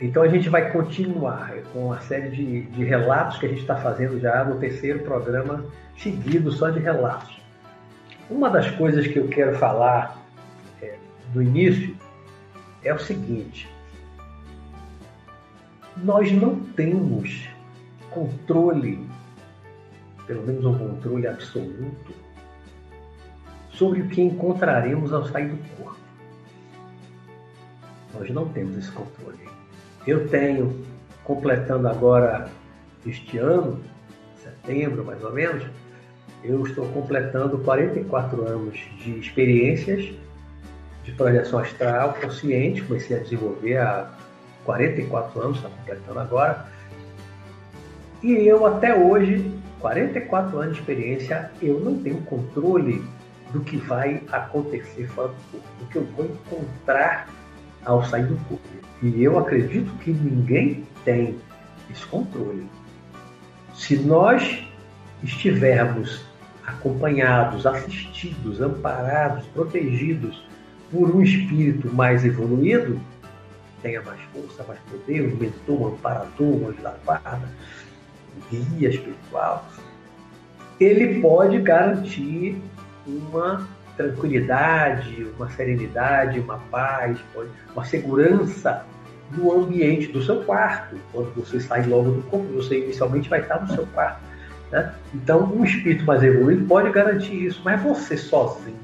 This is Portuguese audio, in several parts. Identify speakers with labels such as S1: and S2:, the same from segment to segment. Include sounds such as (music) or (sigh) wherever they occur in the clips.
S1: Então a gente vai continuar com a série de, de relatos que a gente está fazendo já no terceiro programa seguido só de relatos. Uma das coisas que eu quero falar é, do início é o seguinte: nós não temos controle, pelo menos um controle absoluto, sobre o que encontraremos ao sair do corpo. Nós não temos esse controle. Eu tenho, completando agora este ano, setembro mais ou menos, eu estou completando 44 anos de experiências de projeção astral consciente, comecei a desenvolver há 44 anos, está completando agora. E eu até hoje, 44 anos de experiência, eu não tenho controle do que vai acontecer fora do corpo, do que eu vou encontrar ao sair do corpo. E eu acredito que ninguém tem esse controle. Se nós estivermos acompanhados, assistidos, amparados, protegidos por um espírito mais evoluído, tenha mais força, mais poder, um mentor, um amparador, um anjo da guarda, um guia espiritual, ele pode garantir uma tranquilidade, uma serenidade, uma paz, uma segurança no ambiente do seu quarto. Quando você sai logo do corpo, você inicialmente vai estar no seu quarto. Né? Então, um espírito mais evoluído pode garantir isso, mas você sozinho,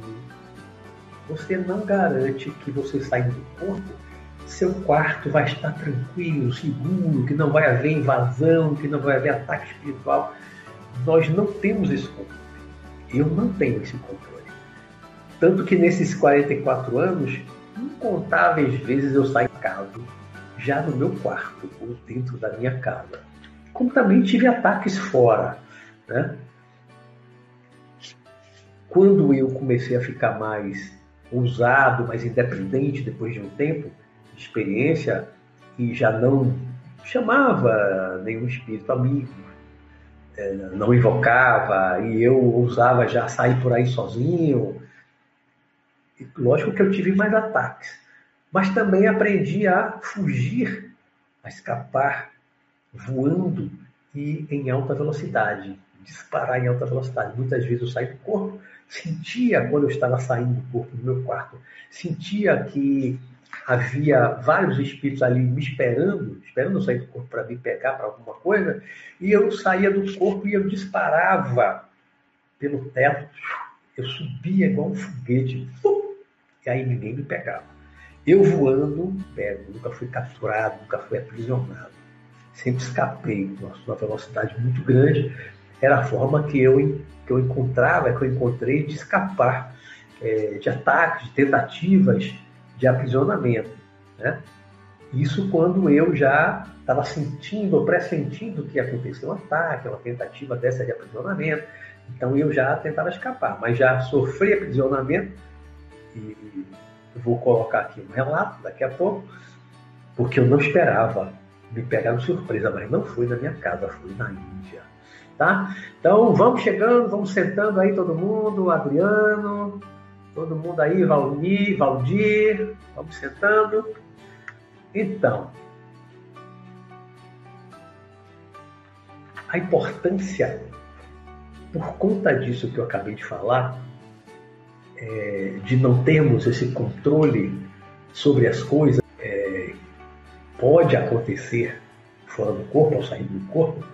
S1: você não garante que você saindo do corpo, seu quarto vai estar tranquilo, seguro, que não vai haver invasão, que não vai haver ataque espiritual. Nós não temos esse controle. Eu não tenho esse controle. Tanto que nesses 44 anos, incontáveis vezes eu saí de casa, já no meu quarto ou dentro da minha casa. Como também tive ataques fora. Né? Quando eu comecei a ficar mais ousado, mais independente depois de um tempo de experiência e já não chamava nenhum espírito amigo, é, não invocava e eu ousava já sair por aí sozinho. Lógico que eu tive mais ataques, mas também aprendi a fugir, a escapar, voando e em alta velocidade disparar em alta velocidade. Muitas vezes eu saí do corpo, sentia quando eu estava saindo do corpo do meu quarto, sentia que havia vários espíritos ali me esperando, esperando eu sair do corpo para me pegar para alguma coisa, e eu saía do corpo e eu disparava pelo teto, eu subia igual um foguete, e aí ninguém me pegava. Eu voando, pego, nunca fui capturado, nunca fui aprisionado. Sempre escapei numa velocidade muito grande, era a forma que eu, que eu encontrava, que eu encontrei de escapar é, de ataques, de tentativas de aprisionamento. Né? Isso quando eu já estava sentindo, pressentindo que ia acontecer um ataque, uma tentativa dessa de aprisionamento. Então eu já tentava escapar, mas já sofri aprisionamento, e vou colocar aqui um relato daqui a pouco, porque eu não esperava me pegar de surpresa, mas não foi na minha casa, foi na Índia tá? Então vamos chegando, vamos sentando aí todo mundo, Adriano, todo mundo aí, Valdir, Valdir, vamos sentando. Então, a importância, por conta disso que eu acabei de falar, é, de não termos esse controle sobre as coisas, é, pode acontecer fora do corpo, ao sair do corpo,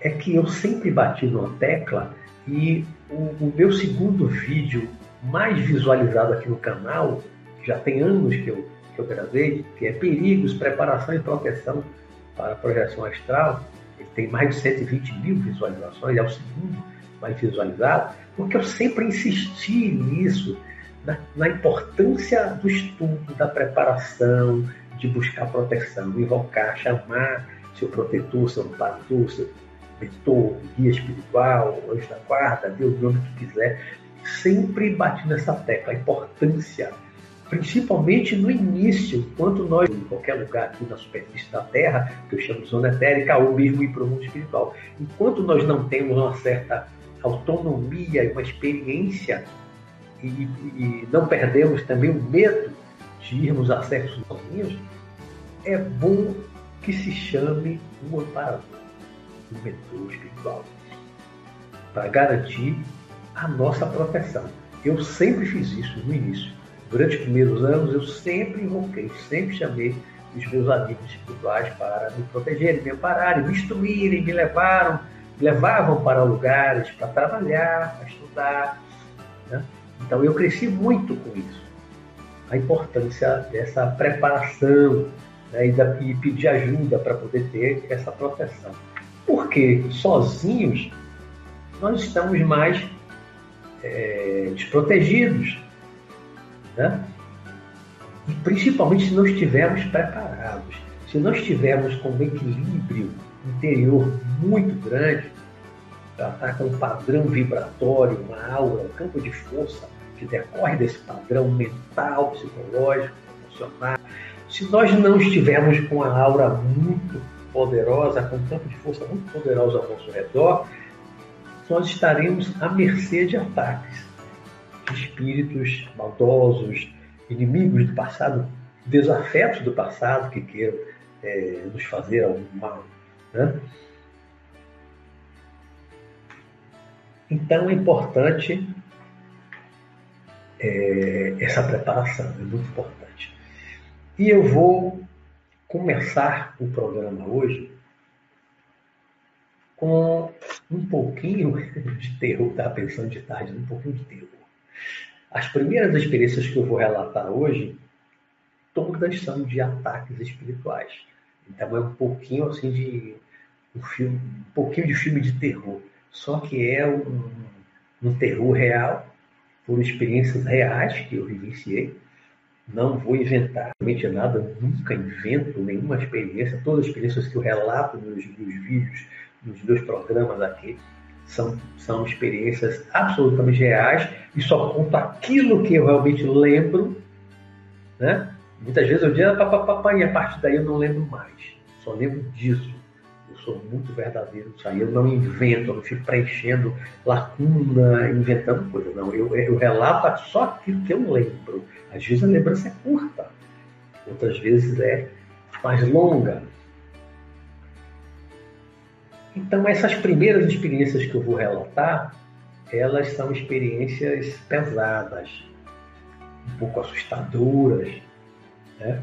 S1: é que eu sempre bati numa tecla e o, o meu segundo vídeo mais visualizado aqui no canal, já tem anos que eu, que eu gravei, que é Perigos, Preparação e Proteção para a Projeção Astral, ele tem mais de 120 mil visualizações, é o segundo mais visualizado, porque eu sempre insisti nisso, na, na importância do estudo, da preparação, de buscar proteção, invocar, chamar seu protetor, seu amparador, seu mentor, guia espiritual, anjo da guarda, Deus, o nome que quiser, sempre bate nessa tecla, a importância, principalmente no início, enquanto nós, em qualquer lugar aqui na superfície da Terra, que eu chamo de zona etérica, ou mesmo ir para o mundo espiritual, enquanto nós não temos uma certa autonomia e uma experiência, e, e não perdemos também o medo de irmos a sexos sozinhos, é bom que se chame um amparador, um mentor espiritual, para garantir a nossa proteção. Eu sempre fiz isso no início. Durante os primeiros anos, eu sempre invoquei, sempre chamei os meus amigos espirituais para me protegerem, me ampararem, me instruírem, me levaram, levavam para lugares para trabalhar, para estudar. Né? Então eu cresci muito com isso. A importância dessa preparação né? e, da, e pedir ajuda para poder ter essa proteção. Porque sozinhos nós estamos mais é, desprotegidos. Né? E principalmente se não estivermos preparados, se não estivermos com um equilíbrio interior muito grande, ela está com um padrão vibratório, uma aura, um campo de força que decorre desse padrão mental, psicológico, emocional. Se nós não estivermos com a aura muito poderosa, com um campo de força muito poderoso ao nosso redor, nós estaremos à mercê de ataques de espíritos maldosos, inimigos do passado, desafetos do passado que queiram é, nos fazer algum mal. Né? Então é importante é, essa preparação, é muito importante. E eu vou começar o programa hoje com um pouquinho (laughs) de terror, estava pensando de tarde, um pouquinho de terror. As primeiras experiências que eu vou relatar hoje, todas são de ataques espirituais. Então é um pouquinho assim de um filme, um pouquinho de filme de terror. Só que é um, um terror real, por experiências reais que eu vivenciei. Não vou inventar realmente nada, nunca invento nenhuma experiência. Todas as experiências que eu relato nos meus vídeos, nos meus programas aqui, são, são experiências absolutamente reais e só conto aquilo que eu realmente lembro. Né? Muitas vezes eu digo, papapá, e a partir daí eu não lembro mais. Só lembro disso sou muito verdadeiro nisso aí. Eu não invento, eu não fico preenchendo lacuna, inventando coisa. Não, eu, eu relato só aquilo que eu lembro. Às vezes a lembrança é curta, outras vezes é mais longa. Então, essas primeiras experiências que eu vou relatar, elas são experiências pesadas, um pouco assustadoras, né?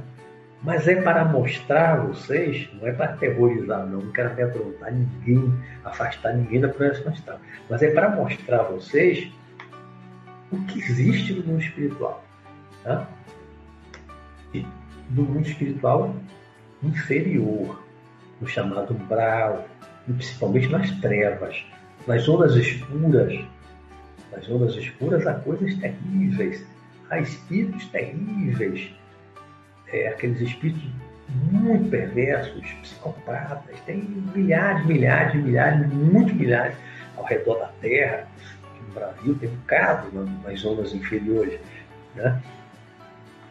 S1: Mas é para mostrar a vocês, não é para aterrorizar, não, não quero amedrontar ninguém, afastar ninguém da projeção astral, mas é para mostrar a vocês o que existe no mundo espiritual. Tá? E no mundo espiritual inferior, no chamado umbral, e principalmente nas trevas, nas zonas escuras. Nas zonas escuras há coisas terríveis, há espíritos terríveis é, aqueles espíritos muito perversos, psicopatas, tem milhares, milhares, milhares, muitos milhares ao redor da Terra. no Brasil tem um caso nas zonas inferiores. Né?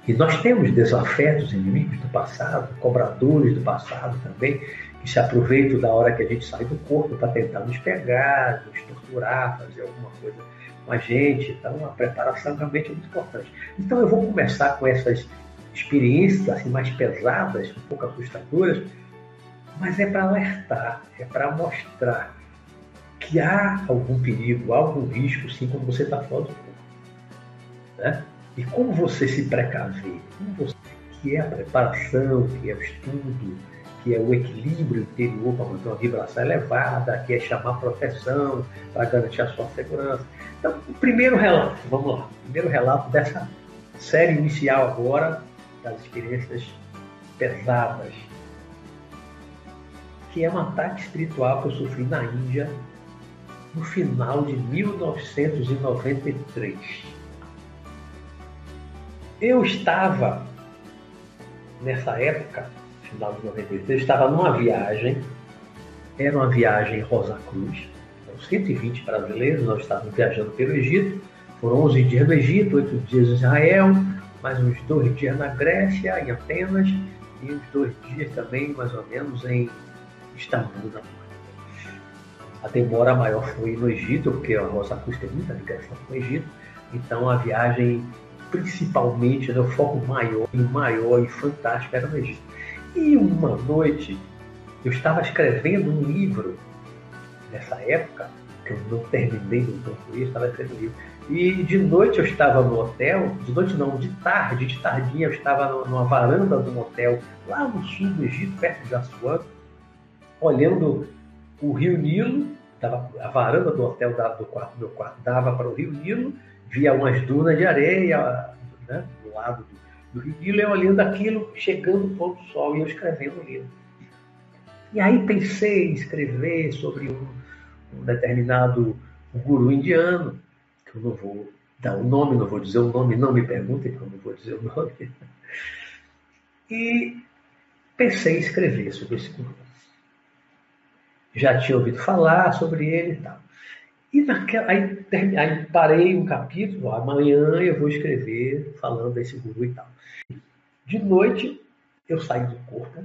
S1: E nós temos desafetos inimigos do passado, cobradores do passado também, que se aproveitam da hora que a gente sai do corpo para tentar nos pegar, nos torturar, fazer alguma coisa com a gente. Então, a preparação realmente é muito importante. Então, eu vou começar com essas experiências assim, mais pesadas, um pouco assustadoras, mas é para alertar, é para mostrar que há algum perigo, algum risco, sim, quando você está fora do corpo. Né? E como você se precaver, como você, que é a preparação, que é o estudo, que é o equilíbrio interior para manter uma vibração elevada, que é chamar proteção para garantir a sua segurança. Então, o primeiro relato, vamos lá, o primeiro relato dessa série inicial agora, das experiências pesadas, que é um ataque espiritual que eu sofri na Índia no final de 1993. Eu estava, nessa época, final de 93, eu estava numa viagem, era uma viagem Rosa Cruz, 120 brasileiros, nós estávamos viajando pelo Egito, foram 11 dias no Egito, 8 dias em Israel, mais uns dois dias na Grécia, em Atenas, e uns dois dias também, mais ou menos, em Istambul, na A demora maior foi no Egito, porque a Rosa Cruz tem muita ligação com o Egito, então a viagem, principalmente, o foco maior e maior e fantástico era no Egito. E uma noite eu estava escrevendo um livro nessa época, que eu não terminei, não concluí, estava escrevendo um livro. E de noite eu estava no hotel, de noite não, de tarde, de tardinha eu estava numa varanda de um hotel lá no sul do Egito, perto de Assuã, olhando o rio Nilo, tava, a varanda do hotel do quarto, meu quarto dava para o rio Nilo, via umas dunas de areia né, do lado do, do rio Nilo, eu olhando aquilo, chegando o pôr do sol e eu escrevendo o livro. E aí pensei em escrever sobre um, um determinado guru indiano, eu não vou dar o nome, não vou dizer o nome, não me perguntem, porque eu não vou dizer o nome. E pensei em escrever sobre esse guru. Já tinha ouvido falar sobre ele e tal. E naquela, aí, aí parei um capítulo, amanhã eu vou escrever falando desse guru e tal. De noite, eu saí do corpo,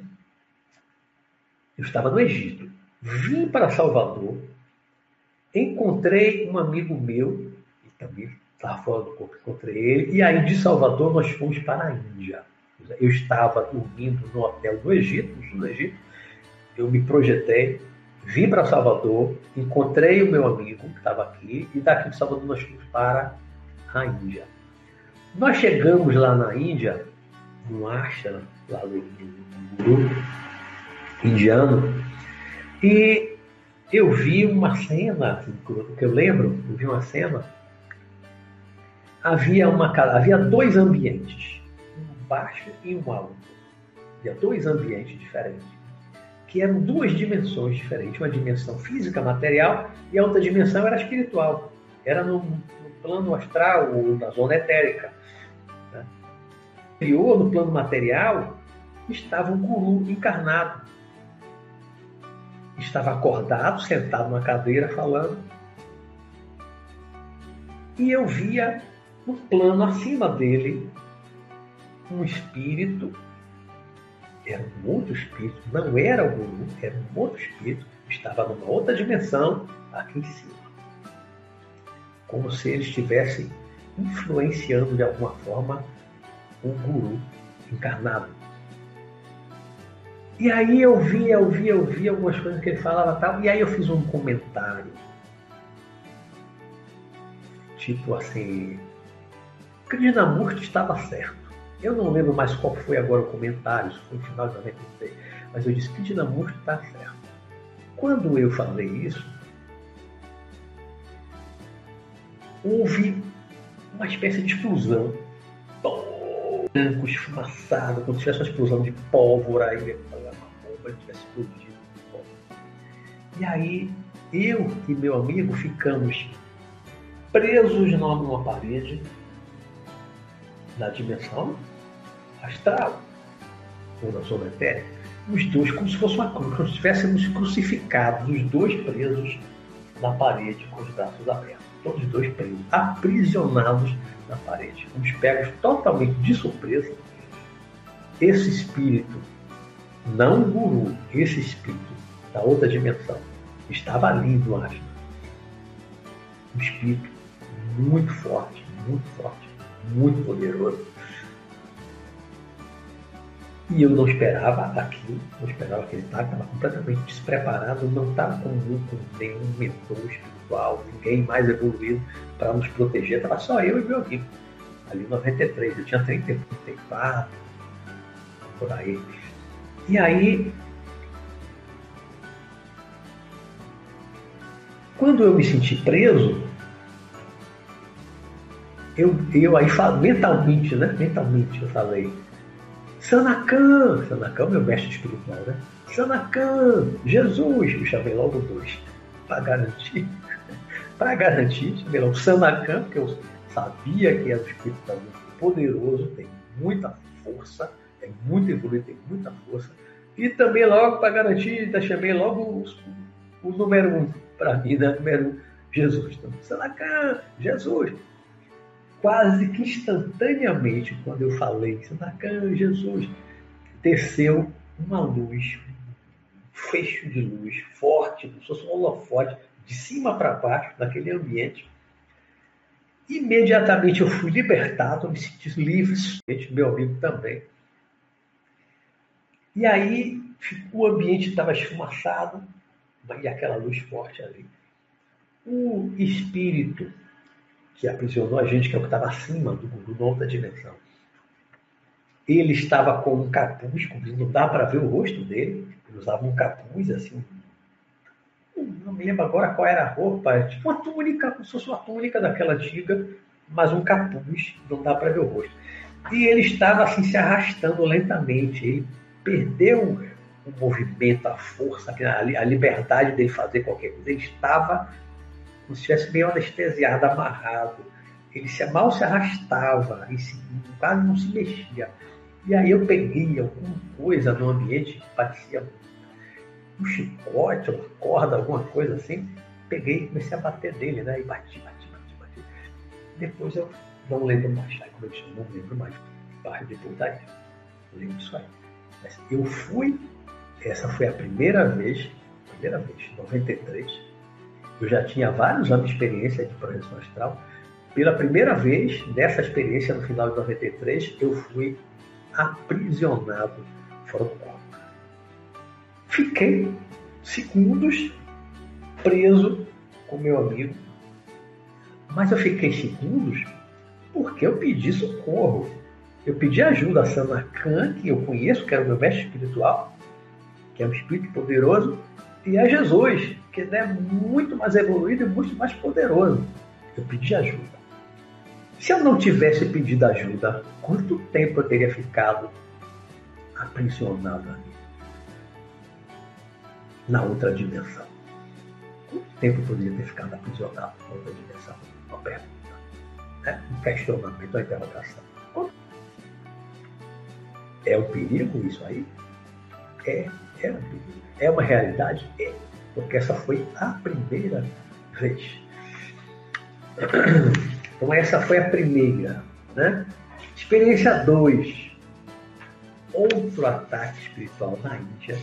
S1: eu estava no Egito, vim para Salvador, encontrei um amigo meu, também estava fora do corpo, encontrei ele, e aí de Salvador nós fomos para a Índia. Eu estava dormindo no hotel do Egito, no sul do Egito, eu me projetei, vim para Salvador, encontrei o meu amigo que estava aqui, e daqui de Salvador nós fomos para a Índia. Nós chegamos lá na Índia, no ashram, lá no, Guru, indiano. E eu vi uma cena, que eu lembro, eu vi uma cena, havia, uma, havia dois ambientes, um baixo e um alto. Havia dois ambientes diferentes, que eram duas dimensões diferentes, uma dimensão física, material, e a outra dimensão era espiritual. Era no, no plano astral ou na zona etérica. Né? No plano material, estava um guru encarnado, estava acordado, sentado na cadeira, falando. E eu via no plano acima dele um espírito, era um outro espírito, não era o guru, era um outro espírito, estava numa outra dimensão aqui em cima. Como se ele estivesse influenciando de alguma forma o guru encarnado. E aí eu via, eu via, eu via algumas coisas que ele falava tal, e aí eu fiz um comentário. Tipo assim, Krishnamurti estava certo. Eu não lembro mais qual foi agora o comentário, isso foi no final de 96, mas eu disse que Krishnamurti está certo. Quando eu falei isso, houve uma espécie de explosão. Branco, esfumaçado, como se tivesse uma explosão de pólvora. Aí bomba tivesse explodido. E aí, eu e meu amigo ficamos presos numa parede na dimensão astral, ou na zona etérica, os dois como se fosse uma cruz, como se estivéssemos crucificados, os dois presos na parede com os braços abertos, todos os dois presos, aprisionados na parede, fomos pegos totalmente de surpresa. Esse espírito não guru, esse espírito da outra dimensão, estava ali no astro. Um espírito muito forte, muito forte, muito poderoso. E eu não esperava aquilo, não esperava aquele ele estava completamente despreparado, não estava com, com nenhum mentor espiritual, ninguém mais evoluído para nos proteger, estava só eu e meu amigo. Ali em 93, eu tinha 30, 34, por aí. E aí, quando eu me senti preso, eu, eu aí mentalmente, né? Mentalmente eu falei, Sanacan, Sanacan é meu mestre espiritual, né? Sanacan, Jesus, eu chamei logo dois, para garantir, (laughs) para garantir, chamei logo Sanacan, porque eu sabia que era um espírito muito poderoso, tem muita força, é muito evoluído, tem muita força. E também logo, para garantir, chamei logo o, o número um para mim, né? número um, Jesus. Então, Sanacan, Jesus. Quase que instantaneamente, quando eu falei Sanacan, Jesus, desceu uma luz, um fecho de luz forte, como se fosse um holofote, de cima para baixo, naquele ambiente. Imediatamente eu fui libertado, me senti livre, meu amigo também. E aí o ambiente estava esfumaçado e aquela luz forte ali. O espírito que aprisionou a gente, que é o que estava acima do guru, na outra dimensão, ele estava com um capuz, não dá para ver o rosto dele, ele usava um capuz assim, não me lembro agora qual era a roupa, tipo uma túnica, como se fosse uma túnica daquela antiga, mas um capuz, não dá para ver o rosto. E ele estava assim se arrastando lentamente, ele perdeu o movimento, a força, a liberdade dele fazer qualquer coisa. Ele estava como se estivesse meio anestesiado, amarrado. Ele se, mal se arrastava, e se, quase não se mexia. E aí eu peguei alguma coisa no ambiente que parecia um chicote, uma corda, alguma coisa assim. Peguei e comecei a bater dele, né? E bati, bati, bati, bati. Depois eu não lembro mais, como eu disse, não lembro mais. Bairro de putaria. Não lembro disso aí. Mas eu fui, essa foi a primeira vez, primeira vez, 93. Eu já tinha vários anos de experiência de projeção astral. Pela primeira vez, nessa experiência, no final de 93, eu fui aprisionado fora do corpo. Fiquei segundos preso com meu amigo, mas eu fiquei segundos porque eu pedi socorro. Eu pedi ajuda a Sanacan, que eu conheço, que era o meu mestre espiritual, que é um espírito poderoso, e a Jesus, que é muito mais evoluído e muito mais poderoso. Eu pedi ajuda. Se eu não tivesse pedido ajuda, quanto tempo eu teria ficado aprisionado ali? Na outra dimensão. Quanto tempo eu poderia ter ficado aprisionado na outra dimensão? Uma pergunta. Né? Um questionamento, uma interrogação. É um perigo isso aí? É, é um perigo. É uma realidade? É. Porque essa foi a primeira vez. Então essa foi a primeira. Né? Experiência 2. Outro ataque espiritual na Índia.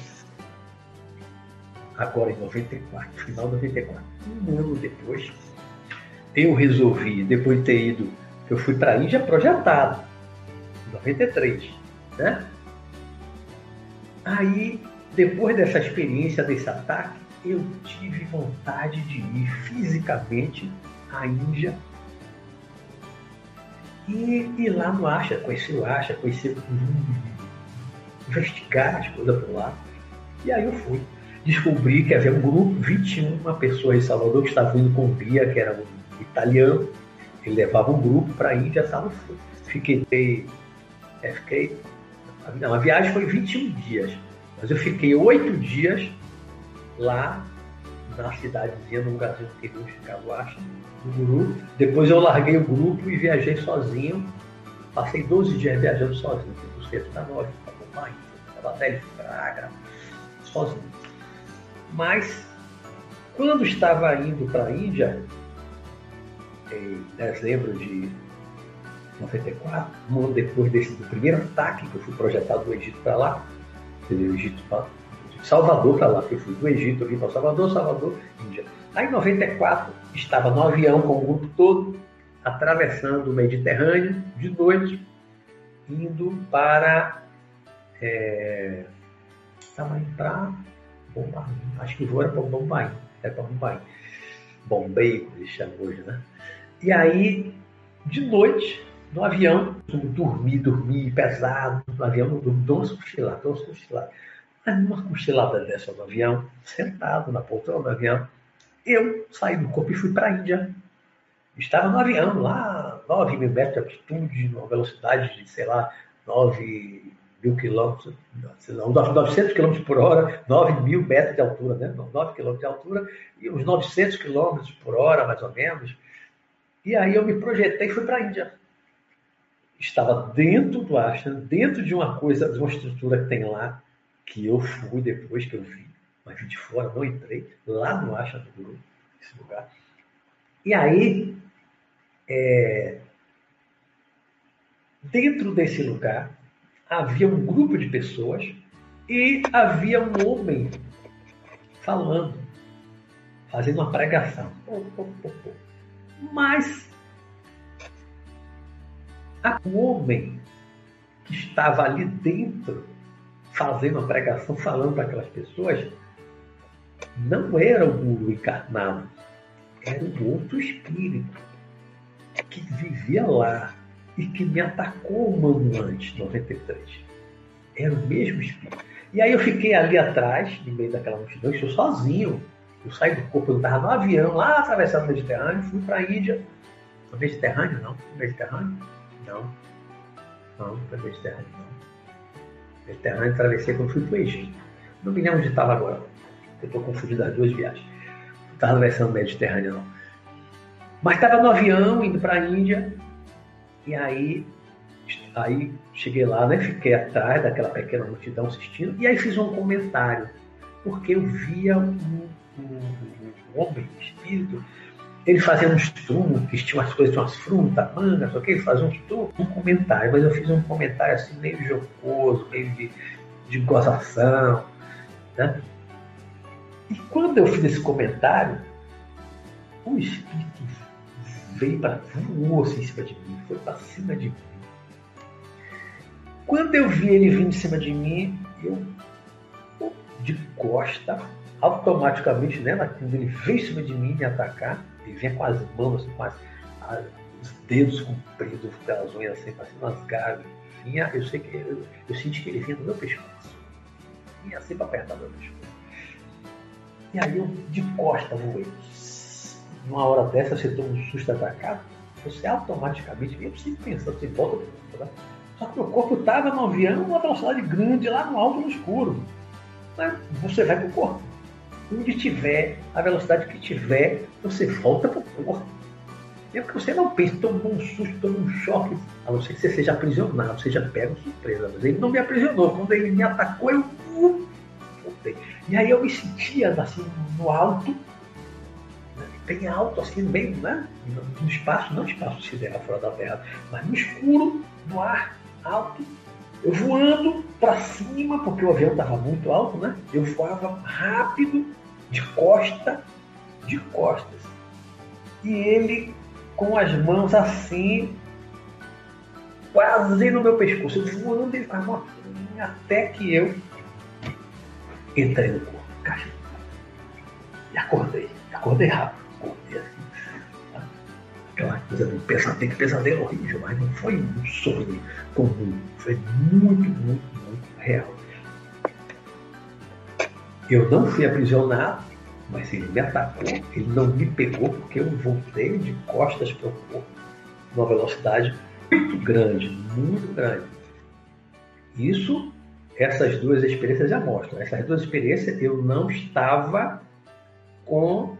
S1: Agora em 94, final de 94. Um ano depois, eu resolvi, depois de ter ido, eu fui para a Índia projetado, em 93. Né? Aí, depois dessa experiência, desse ataque, eu tive vontade de ir fisicamente à Índia e ir lá no Acha, conhecer o Acha, conhecer, investigar as coisas por lá. E aí eu fui. Descobri que havia um grupo, 21 pessoas em Salvador que estavam indo com o guia, que era um italiano. Ele levava um grupo para a Índia, estava. Fiquei, é, fiquei. Não, a viagem foi 21 dias, mas eu fiquei oito dias lá na cidadezinha, no lugarzinho interior de Caguacha, no Guru. Depois eu larguei o grupo e viajei sozinho. Passei 12 dias viajando sozinho, fui centro da Norte, para Batalha de Praga, sozinho. Mas, quando estava indo para a Índia, em dezembro de 94, um ano depois desse, do primeiro ataque que eu fui projetado do Egito para lá, o Egito Salvador para lá, que eu fui do Egito, eu vim para Salvador, Salvador, Índia. Aí em 94, estava no avião com o grupo todo, atravessando o Mediterrâneo de noite, indo para. É, estava indo para acho que o voo era para Bombaim, é para Bombaim. Bombay, como eles chamam hoje, né? E aí, de noite, no avião, dormi, dormi pesado, no avião, dou umas cochiladas, dou umas cochiladas. Numa cochilada dessa no avião, sentado na poltrona do avião, eu saí do corpo e fui para a Índia. Estava no avião, lá, 9 mil metros de altitude, numa velocidade de, sei lá, 9 mil quilômetros, 900 quilômetros por hora, 9 mil metros de altura, né? 9 quilômetros de altura, e uns 900 quilômetros por hora, mais ou menos. E aí eu me projetei e fui para a Índia. Estava dentro do Ashram, dentro de uma coisa, de uma estrutura que tem lá, que eu fui depois que eu vi, mas vi de fora, não entrei, lá no Acha do Guru, esse lugar. E aí, é, dentro desse lugar, havia um grupo de pessoas e havia um homem falando, fazendo uma pregação. Mas o homem que estava ali dentro fazendo uma pregação, falando para aquelas pessoas, não era o guru encarnado, era um outro espírito que vivia lá e que me atacou um ano antes, 93. Era o mesmo espírito. E aí eu fiquei ali atrás, no meio daquela multidão, estou sozinho. Eu saí do corpo, eu estava no avião, lá atravessando o Mediterrâneo, fui para a Índia. No Mediterrâneo, não? No Mediterrâneo? Não. Não, foi Mediterrâneo, não. Mediterrâneo atravessei quando fui para o Egito. Não me lembro onde estava agora. Eu estou confundindo as duas viagens. Não estava atravessando o Mediterrâneo, não. Mas estava no avião, indo para a Índia. E aí, aí cheguei lá, né? Fiquei atrás daquela pequena multidão assistindo. E aí fiz um comentário. Porque eu via um, um, um homem, um espírito, ele fazia uns truques, tinha umas coisas, umas frutas, mangas, ok? Ele fazia uns truques, um comentário, mas eu fiz um comentário assim meio jocoso, meio de, de gozação, né? E quando eu fiz esse comentário, o espírito veio para voou assim em cima de mim, foi para cima de mim. Quando eu vi ele vindo em cima de mim, eu de costa, automaticamente, né, quando ele veio em cima de mim me atacar, vinha com as mãos, com as, os dedos compridos, pelas unhas assim, parecendo umas. Vinha, eu sei que eu, eu senti que ele vinha no meu pescoço. Vinha assim para apertar meu pescoço. E aí eu de costa voei. Numa hora dessa, você toma um susto atacado, você automaticamente, nem precisa pensar, você volta para. Né? Só que o corpo estava no avião, numa velocidade grande, lá no alto, no escuro. Mas você vai para o corpo onde tiver, a velocidade que tiver, você volta para o corpo. É porque você não pensa, tomou um susto, tomou um choque, a não ser que você seja aprisionado, seja pego surpresa. Mas ele não me aprisionou. Quando ele me atacou, eu uh, voltei. E aí eu me sentia assim no alto, né, bem alto, assim, bem né, no espaço, não espaço sideral fora da Terra, mas no escuro, no ar alto, eu voando para cima, porque o avião estava muito alto, né? Eu voava rápido, de costa, de costas. E ele com as mãos assim, quase no meu pescoço, eu voando ele com uma até que eu entrei no corpo, caixa. E acordei, acordei rápido, acordei assim aquela coisa do pesadelo, pesadelo horrível, mas não foi um sonho comum, foi muito, muito, muito real. Eu não fui aprisionado, mas ele me atacou, ele não me pegou porque eu voltei de costas para o corpo, numa velocidade muito grande, muito grande. Isso, essas duas experiências já mostram. Essas duas experiências eu não estava com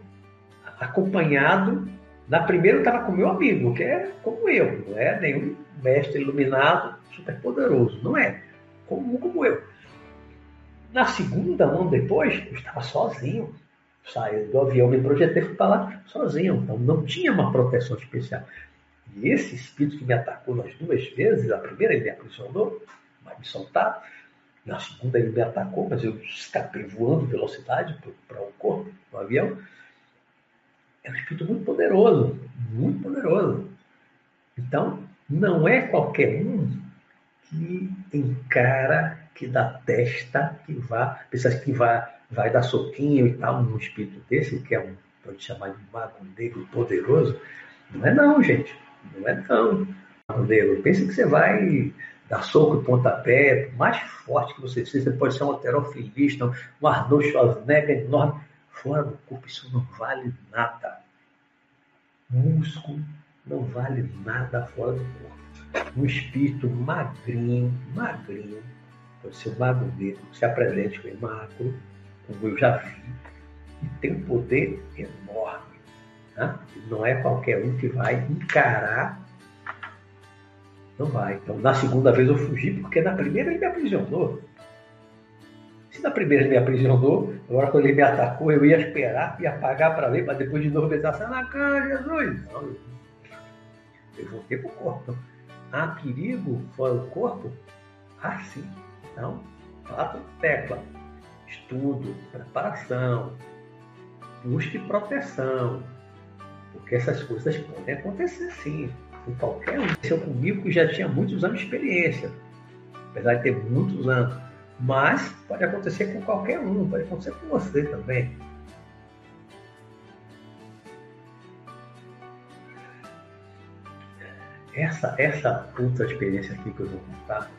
S1: acompanhado na primeira eu estava com meu amigo, que é como eu, não é nenhum mestre iluminado super poderoso, não é. Comum como eu. Na segunda, um ano depois, eu estava sozinho. Saí do avião, me projetei fui para lá sozinho. Então não tinha uma proteção especial. E esse espírito que me atacou nas duas vezes, a primeira ele me aprisionou, vai me soltar. Na segunda ele me atacou, mas eu escapei voando velocidade para o corpo, no avião é um espírito muito poderoso, muito poderoso. Então, não é qualquer um que encara, que dá testa, que vá, pensa que vai, vai dar soquinho e tal num espírito desse, que é um, pode chamar de mago negro poderoso. Não é não, gente. Não é não. Mago negro, pensa que você vai dar soco pontapé, mais forte que você seja, você pode ser um alterofilista, um Arnold Schwarzenegger enorme, Fora do corpo, isso não vale nada. Músculo não vale nada fora do corpo. Um espírito magrinho, magrinho, ser um mago negro, se apresente com magro, como eu já vi, e tem um poder enorme. Tá? Não é qualquer um que vai encarar. Não vai. Então, na segunda vez eu fugi, porque na primeira ele me aprisionou. Se na primeira ele me aprisionou, agora quando ele me atacou, eu ia esperar, ia pagar para ver, para depois de novo pensar, sai na cara, Jesus. Não, eu, eu voltei para o corpo. Há perigo fora do corpo? Ah, sim. Então, fato tecla. Estudo, preparação, busque proteção. Porque essas coisas podem acontecer sim. Com qualquer um. Aconteceu comigo que já tinha muitos anos de experiência. Apesar de ter muitos anos Mas pode acontecer com qualquer um, pode acontecer com você também. Essa, essa outra experiência aqui que eu vou contar,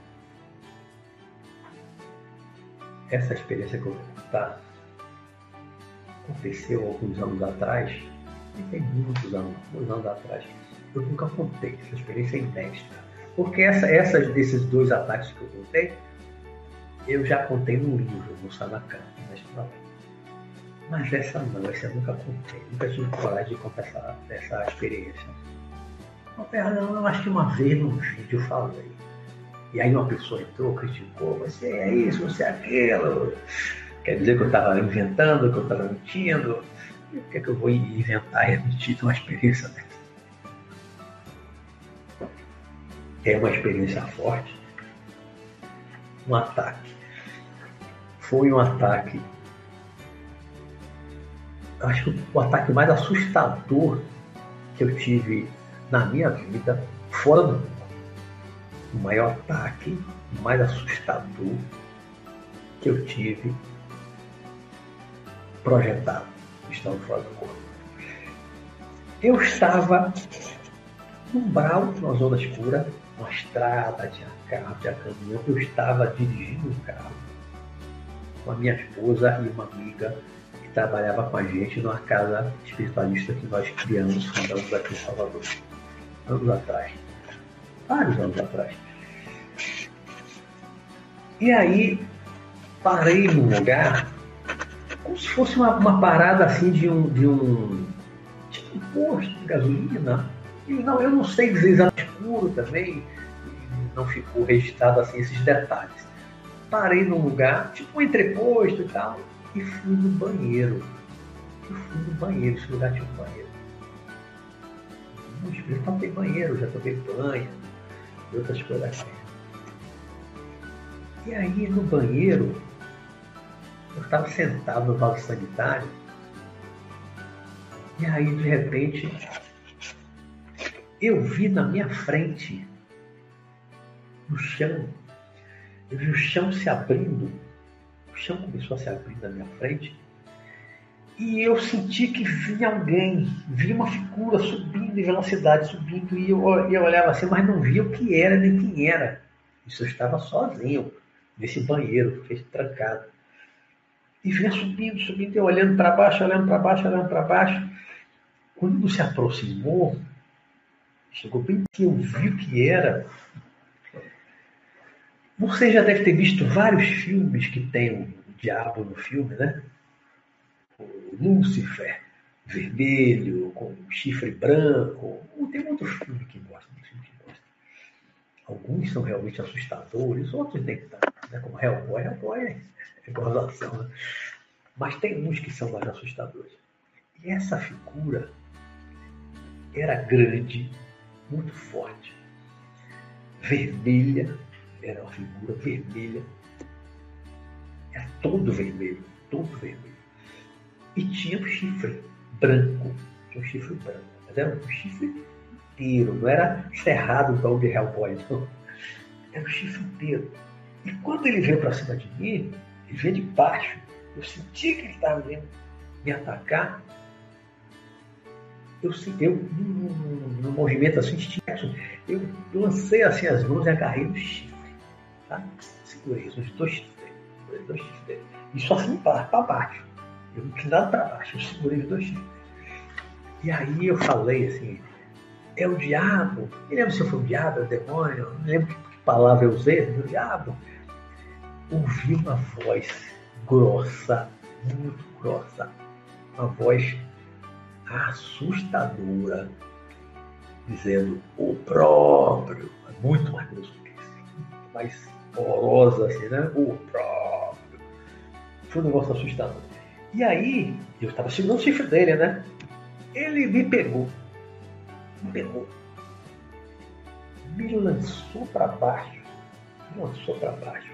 S1: essa experiência que eu vou contar, aconteceu alguns anos atrás, e tem muitos anos, muitos anos atrás. Eu nunca contei, essa experiência é inédita. Porque essa, essas, desses dois ataques que eu contei, eu já contei no livro, no Sanacan, mas essa não, essa eu nunca contei, nunca tive coragem de contar essa, essa experiência. Não, eu acho que uma vez num vídeo eu falei. E aí uma pessoa entrou, criticou, você é isso, você é aquilo. Quer dizer que eu estava inventando, que eu estava mentindo. Por que, é que eu vou inventar e mentir uma experiência dessa? É uma experiência forte. Um ataque. Foi um ataque. Acho que o ataque mais assustador que eu tive na minha vida fora do mundo. O maior ataque, mais assustador que eu tive projetado, estando fora do corpo. Eu estava num brau, numa zona escura, uma estrada, tinha carro, tinha caminhão. Eu estava dirigindo um carro com a minha esposa e uma amiga que trabalhava com a gente numa casa espiritualista que nós criamos, fundamos aqui em Salvador anos atrás. Vários anos atrás. E aí parei num lugar como se fosse uma, uma parada assim de um, de um tipo um posto de gasolina. E não, eu não sei dizer exatamente escuro também, não ficou registrado assim esses detalhes. Parei num lugar, tipo um entreposto e tal, e fui no banheiro. Eu fui no banheiro, esse lugar tinha um banheiro no hospital tem banheiro, já tomei banho e outras coisas assim. E aí no banheiro, eu estava sentado no vaso sanitário, e aí de repente eu vi na minha frente, no chão, eu vi o chão se abrindo, o chão começou a se abrir na minha frente, e eu senti que vinha alguém, vinha uma figura subindo em velocidade, subindo, e eu, eu olhava assim, mas não via o que era nem quem era. Isso eu estava sozinho, nesse banheiro, trancado. E vinha subindo, subindo, eu olhando para baixo, olhando para baixo, olhando para baixo. Quando se aproximou, chegou bem que eu vi o que era. Você já deve ter visto vários filmes que tem o diabo no filme, né? Lúcifer vermelho, com chifre branco. Tem outro filme que gosta, filme que gosta. Alguns são realmente assustadores, outros nem tanto, né? como Hellboy. Hellboy é, é gozação, né? Mas tem uns que são mais assustadores. E essa figura era grande, muito forte, vermelha, era uma figura vermelha, era todo vermelho, todo vermelho e tinha um chifre branco. Tinha um chifre branco. Mas era um chifre inteiro, não era cerrado igual o de Hellboy, (laughs) não. Era um chifre inteiro. E quando ele veio para cima de mim, ele veio de baixo. Eu senti que ele estava vindo me atacar. Eu, eu num, movimento assim, eu lancei assim as mãos e agarrei no chifre. Tá? Segurei os dois chifres. Dois chifres. E só assim para baixo. Eu não quis nada para baixo, eu segurei os dois chifres. E aí eu falei assim, é o diabo. Não lembro se foi o diabo, é o demônio, não lembro que palavra eu usei, o diabo. Ouvi uma voz grossa, muito grossa, uma voz assustadora, dizendo o próprio, muito mais grosso que isso, mais horrorosa assim, né? O próprio. Foi um negócio assustador. E aí, eu estava segurando o chifre dele, né? Ele me pegou. Me pegou. Me lançou para baixo. Me lançou para baixo.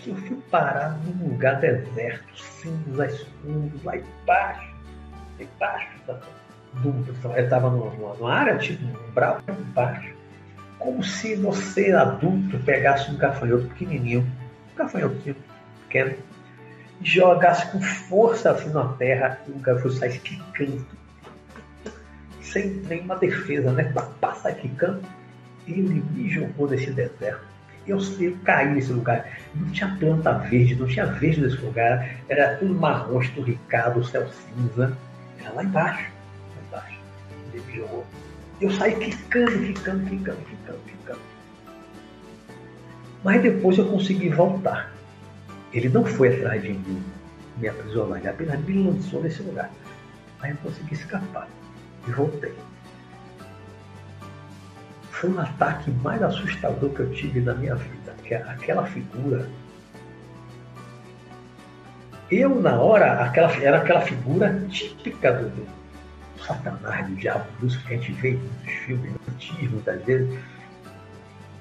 S1: Que eu fui parar num lugar deserto, cinza, escuro, lá embaixo. Embaixo da, do, eu estava numa, área, tipo, um bravo embaixo. Como se você, adulto, pegasse um gafanhoto pequenininho. Um gafanhotinho pequeno, jogasse com força assim na terra e o gafanhoto saísse quicando, sem nenhuma defesa, né? Passar quicando, ele me jogou nesse deserto. Eu, eu caí nesse lugar. Não tinha planta verde, não tinha verde nesse lugar. Era tudo marrom, esturricado, céu cinza. Era lá embaixo. Lá embaixo. Ele me jogou. Eu saí quicando, quicando, quicando, quicando, quicando. Mas depois eu consegui voltar. Ele não foi atrás de mim, me aprisionar, ele apenas me lançou nesse lugar. Aí eu consegui escapar e voltei. Foi um ataque mais assustador que eu tive na minha vida, que é aquela figura. Eu, na hora, aquela, era aquela figura típica do, do Satanás, do diabo, dos que a gente vê nos filmes antigos, muitas vezes.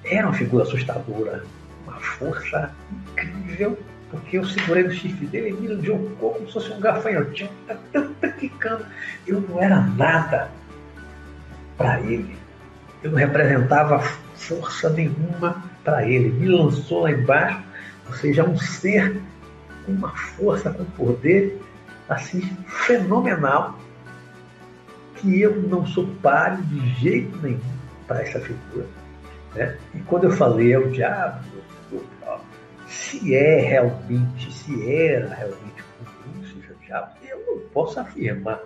S1: Era uma figura assustadora, uma força incrível porque eu segurei no chifre dele e me jogou como se fosse um gafanhotinho, tá quicando. Eu não era nada para ele. Eu não representava força nenhuma para ele. Me lançou lá embaixo, ou seja, um ser com uma força, com poder assim fenomenal, que eu não sou páreo de jeito nenhum para essa figura. Né? E quando eu falei é o diabo, se é realmente, se era realmente um Lúcifer diabo, eu não posso afirmar.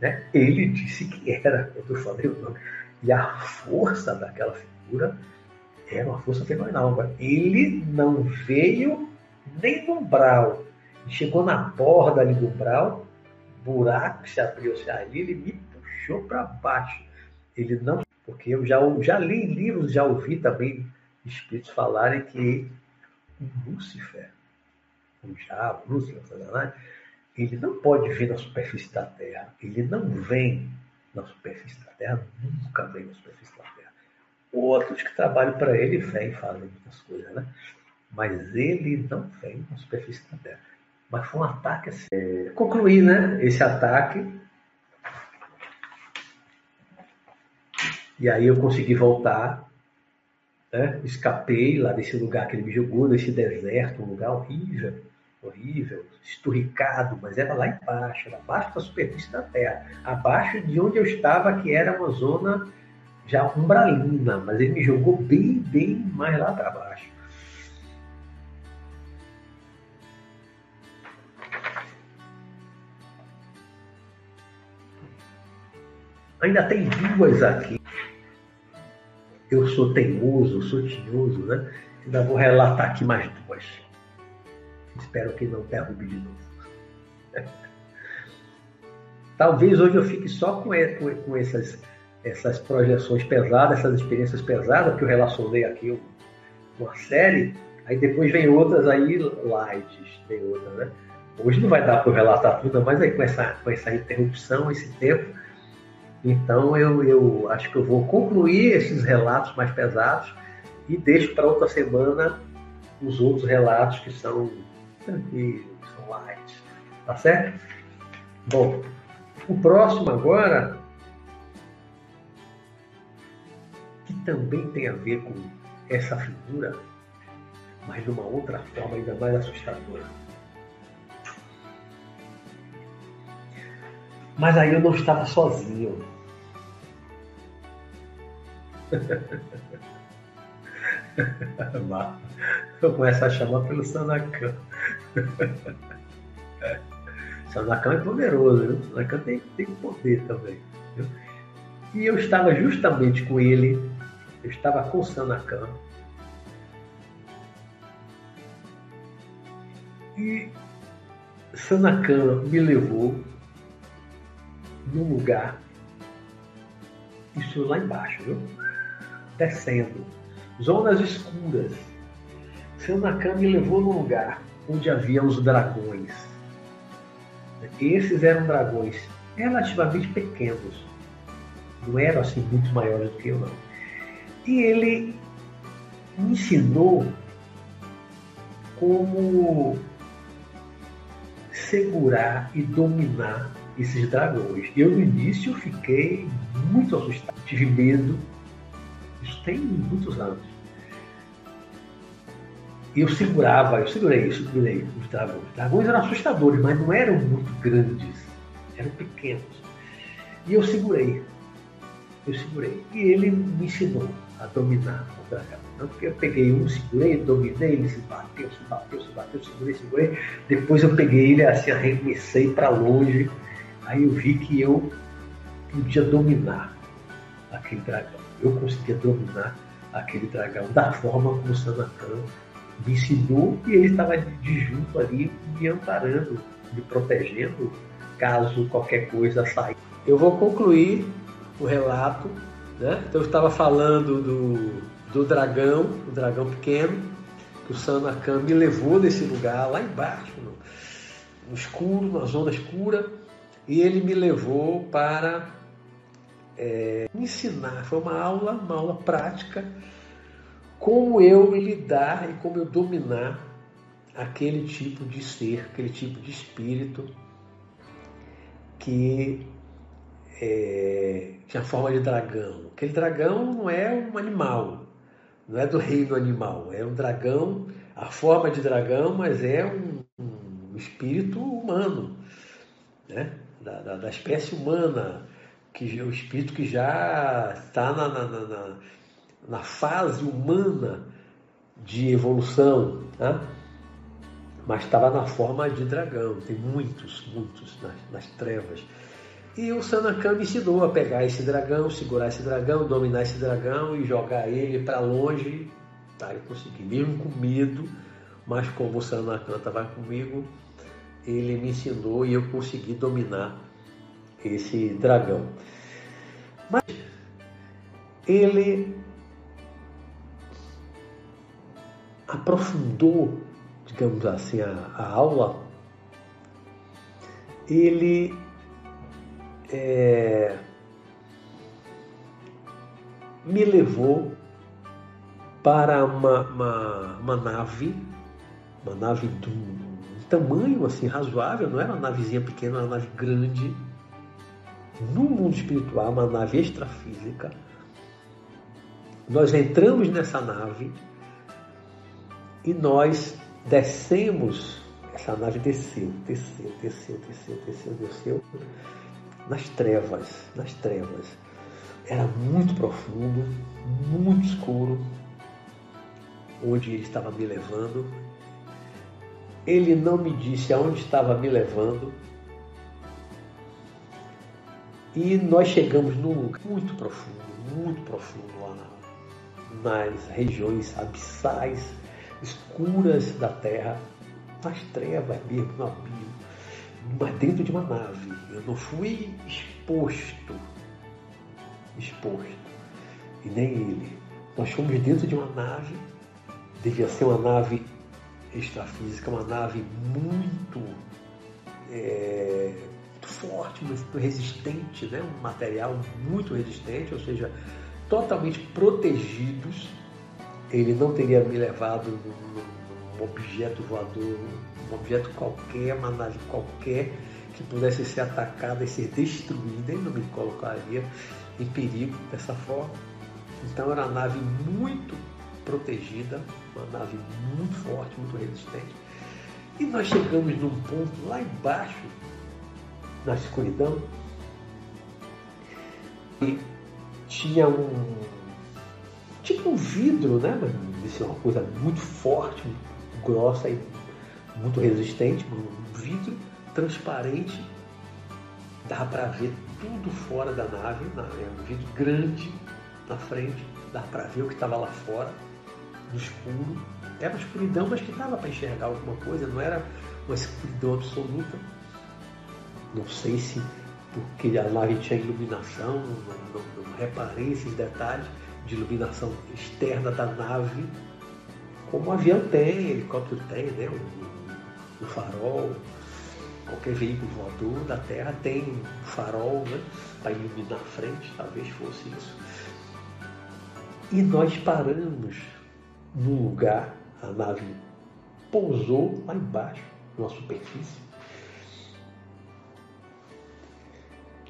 S1: Né? Ele disse que era, quando eu falei o nome. E a força daquela figura era uma força fenomenal. Ele não veio nem no umbral. Chegou na borda ali do umbral, buraco se abriu-se ali, ele me puxou para baixo. Ele não, porque eu já, já li livros, já ouvi também espíritos falarem que Lúcifer, o diabo, Lúcifer, ele não pode vir na superfície da Terra. Ele não vem na superfície da Terra, nunca vem na superfície da Terra. Outros que trabalham para ele vêm fazem muitas coisas, né? Mas ele não vem na superfície da Terra. Mas foi um ataque assim. É, concluí, né? Esse ataque. E aí eu consegui voltar né? Escapei lá desse lugar que ele me jogou, desse deserto, um lugar horrível, horrível, esturricado, mas era lá embaixo, era abaixo da superfície da Terra, abaixo de onde eu estava, que era uma zona já umbralina, mas ele me jogou bem, bem mais lá para baixo. Ainda tem duas aqui eu sou teimoso, sou tinhoso, né? Ainda vou relatar aqui mais duas. Espero que não derrube de novo. (laughs) Talvez hoje eu fique só com, essas, essas projeções pesadas, essas experiências pesadas, que eu relacionei aqui uma série, aí depois vem outras aí light, tem outras, né? Hoje não vai dar para eu relatar tudo, mas aí com essa, com essa interrupção, esse tempo, então eu, eu acho que eu vou concluir esses relatos mais pesados e deixo para outra semana os outros relatos que são tranquilos, são light. Tá certo? Bom, o próximo agora, que também tem a ver com essa figura, mas de uma outra forma ainda mais assustadora. Mas aí eu não estava sozinho. eu começo a chamar pelo Sanacan. Sanacan é poderoso, viu? Sanacan tem, tem poder também. Viu? E eu estava justamente com ele, eu estava com Sanacan. E Sanacan me levou num lugar, isso lá embaixo, viu? Descendo, zonas escuras. Seu Nakam me levou num lugar onde havia os dragões. Esses eram dragões relativamente pequenos, não eram assim muito maiores do que eu, não. E ele me ensinou como segurar e dominar esses dragões. Eu no início fiquei muito assustado, tive medo. Isso tem muitos anos. Eu segurava, eu segurei, eu segurei os dragões. Os dragões eram assustadores, mas não eram muito grandes, eram pequenos. E eu segurei, eu segurei. E ele me ensinou a dominar o dragão. Então, eu peguei um, segurei, dominei, ele se bateu, se bateu, se bateu, segurei, segurei. Depois eu peguei ele assim, arremessei para longe. Aí eu vi que eu podia dominar aquele dragão. Eu conseguia dominar aquele dragão da forma como o Sanakan me ensinou e ele estava de junto ali me amparando, me protegendo caso qualquer coisa saia. Eu vou concluir o relato. Né? Então eu estava falando do, do dragão, o dragão pequeno, que o Sanakan me levou nesse lugar lá embaixo, no, no escuro, na zona escura, e ele me levou para é, me ensinar. Foi uma aula, uma aula prática como eu lidar e como eu dominar aquele tipo de ser, aquele tipo de espírito que é, tinha forma de dragão. Aquele dragão não é um animal, não é do reino animal, é um dragão, a forma de dragão, mas é um, um espírito humano, né? Da, da, da, espécie humana, que o espírito que já está na, na, na na fase humana de evolução, né? mas estava na forma de dragão. Tem muitos, muitos nas, nas trevas. E o Sanakan me ensinou a pegar esse dragão, segurar esse dragão, dominar esse dragão e jogar ele para longe. Tá, eu consegui, mesmo com medo, mas como o Sanakan estava comigo, ele me ensinou e eu consegui dominar esse dragão. Mas ele aprofundou, digamos assim, a, a aula, ele é, me levou para uma, uma, uma, nave, uma nave um tamanho assim razoável, não era uma navezinha pequena, era uma nave grande, no mundo espiritual, uma nave extrafísica. Nós entramos nessa nave e nós descemos, essa nave desceu, desceu, desceu, desceu, desceu, desceu, nas trevas, nas trevas. Era muito profundo, muito escuro, onde ele estava me levando. Ele não me disse aonde estava me levando. E nós chegamos num lugar muito profundo, muito profundo lá nas regiões abissais escuras da terra, nas trevas mesmo, no abismo, mas dentro de uma nave. Eu não fui exposto, exposto, e nem ele. Nós fomos dentro de uma nave, devia ser uma nave extrafísica, uma nave muito, é, muito forte, muito resistente, né? um material muito resistente, ou seja, totalmente protegidos ele não teria me levado num, num objeto voador, um objeto qualquer, uma nave qualquer que pudesse ser atacada e ser destruída, ele não me colocaria em perigo dessa forma. Então era uma nave muito protegida, uma nave muito forte, muito resistente. E nós chegamos num ponto lá embaixo, na escuridão, e tinha um, tipo um vidro, né? Isso é uma coisa muito forte, grossa e muito resistente, um vidro transparente, dá para ver tudo fora da nave, é um vidro grande na frente, dá para ver o que estava lá fora, escuro. Era uma escuridão, mas que dava para enxergar alguma coisa, não era uma escuridão absoluta. Não sei se porque a nave tinha iluminação, não, não, não reparei esses detalhes, de iluminação externa da nave, como o avião tem, helicóptero tem, né? o, o farol, qualquer veículo voador da Terra tem um farol né? para iluminar a frente, talvez fosse isso. E nós paramos num lugar, a nave pousou lá embaixo, numa superfície.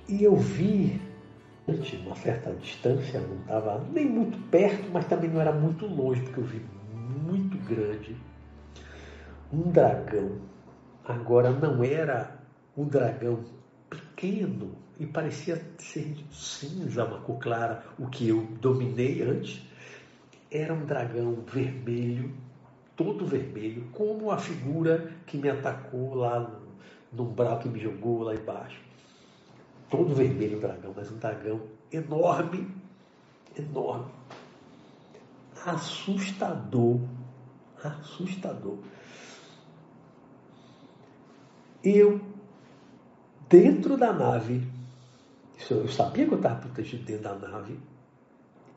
S1: E eu vi uma certa distância, não estava nem muito perto, mas também não era muito longe, porque eu vi muito grande, um dragão. Agora não era um dragão pequeno e parecia ser cinza, uma cor clara, o que eu dominei antes. Era um dragão vermelho, todo vermelho, como a figura que me atacou lá no, no umbral que me jogou lá embaixo. Todo vermelho o dragão, mas um dragão enorme, enorme. Assustador, assustador. Eu, dentro da nave, eu sabia que eu estava protegido dentro da nave,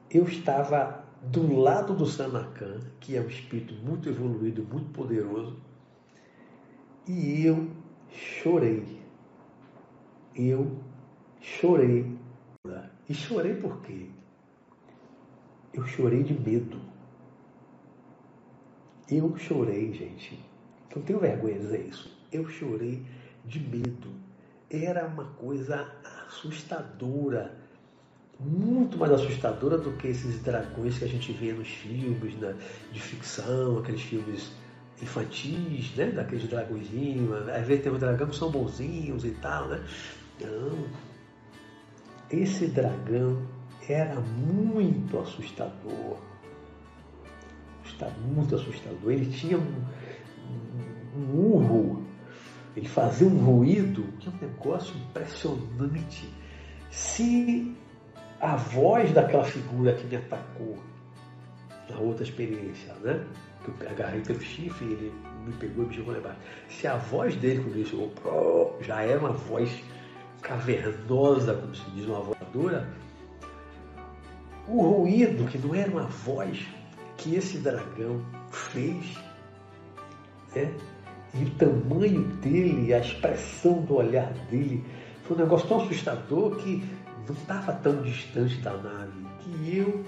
S1: eu estava do lado do Sanakan, que é um espírito muito evoluído, muito poderoso, e eu chorei. Eu chorei. E chorei por quê? Eu chorei de medo. Eu chorei, gente. Não tenho vergonha de dizer isso. Eu chorei de medo. Era uma coisa assustadora muito mais assustadora do que esses dragões que a gente vê nos filmes né, de ficção, aqueles filmes infantis, né? Daqueles dragõezinhos. Às vezes tem os dragões que são bonzinhos e tal, né? Não. Esse dragão era muito assustador. Está muito assustador. Ele tinha um, um, um urro, ele fazia um ruído que é um negócio impressionante. Se a voz daquela figura que me atacou na outra experiência, né? Que eu agarrei pelo chifre e ele me pegou e me jogou lá embaixo. Se a voz dele, quando ele chegou, já era uma voz cavernosa, como se diz, uma voadora, o ruído, que não era uma voz, que esse dragão fez, né? e o tamanho dele, a expressão do olhar dele, foi um negócio tão assustador que não estava tão distante da nave que eu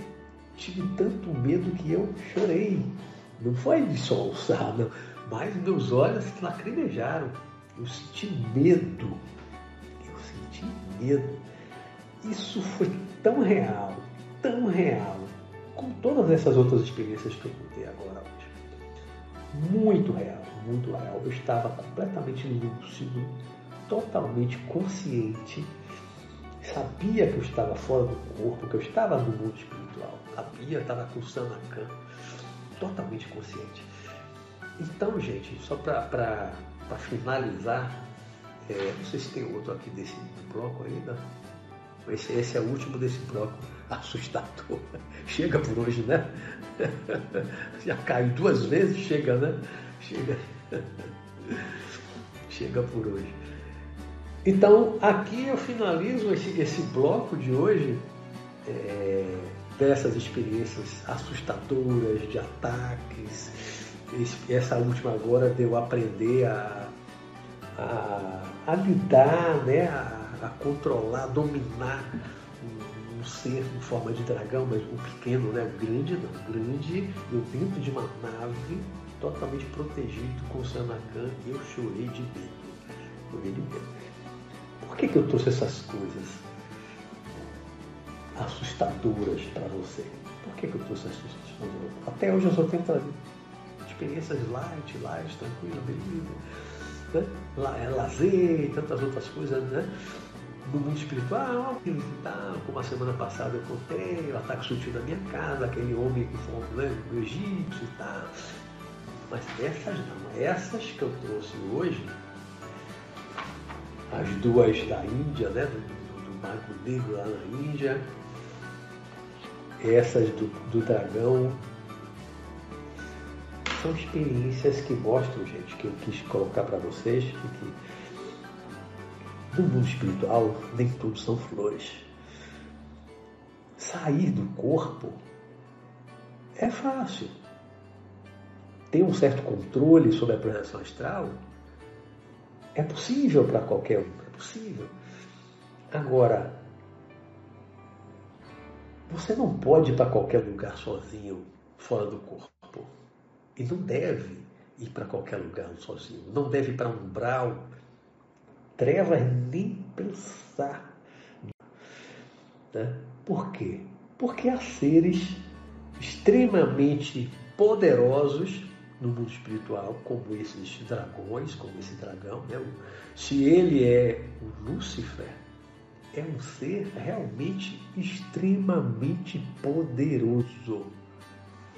S1: tive tanto medo que eu chorei. Não foi de soluçar, não. Mas meus olhos lacrimejaram. Eu senti medo. Eu senti medo. Isso foi tão real, tão real, com todas essas outras experiências que eu contei agora hoje. Muito real, muito real. Eu estava completamente lúcido, totalmente consciente sabia que eu estava fora do corpo, que eu estava no mundo espiritual, sabia, estava com o Sanakan, totalmente consciente. Então, gente, só para finalizar, é, não sei se tem outro aqui desse bloco ainda. Esse, esse é o último desse bloco (laughs) assustador. Chega por hoje, né? (laughs) Já caiu duas vezes, chega, né? Chega. (laughs) Chega por hoje. Então, aqui eu finalizo esse, esse bloco de hoje é, dessas experiências assustadoras de ataques. Essa última agora de eu aprender a, a, a lidar, né, a, a, controlar, a dominar um, um, ser em forma de dragão, mas um pequeno, né, um grande não, grande, eu dentro de uma nave totalmente protegido com o Sanakan, eu chorei de medo. Chorei de medo. Por que, que eu trouxe essas coisas assustadoras para você? Por que, que eu trouxe essas coisas? Até hoje eu só tenho trazido experiências light, light, tranquila, beleza. Né? É lazer e tantas outras coisas, né? No mundo espiritual, tal, como a semana passada eu contei, o ataque sutil da minha casa, aquele homem que foi né, egípcio e tal. Mas essas não, essas que eu trouxe hoje, as duas da Índia, né, do, do, Mago Negro lá na Índia, essas do, do dragão, são experiências que mostram, gente, que eu quis colocar para vocês, que no mundo espiritual nem tudo são flores. Sair do corpo é fácil. Ter um certo controle sobre a projeção astral é possível para qualquer um, é possível. Agora, você não pode ir para qualquer lugar sozinho, fora do corpo. E não deve ir para qualquer lugar sozinho. Não deve ir para um umbral. Trevas nem pensar. Né? Por quê? Porque há seres extremamente poderosos no mundo espiritual, como esses dragões, como esse dragão. Né? Se ele é o Lúcifer, é um ser realmente extremamente poderoso.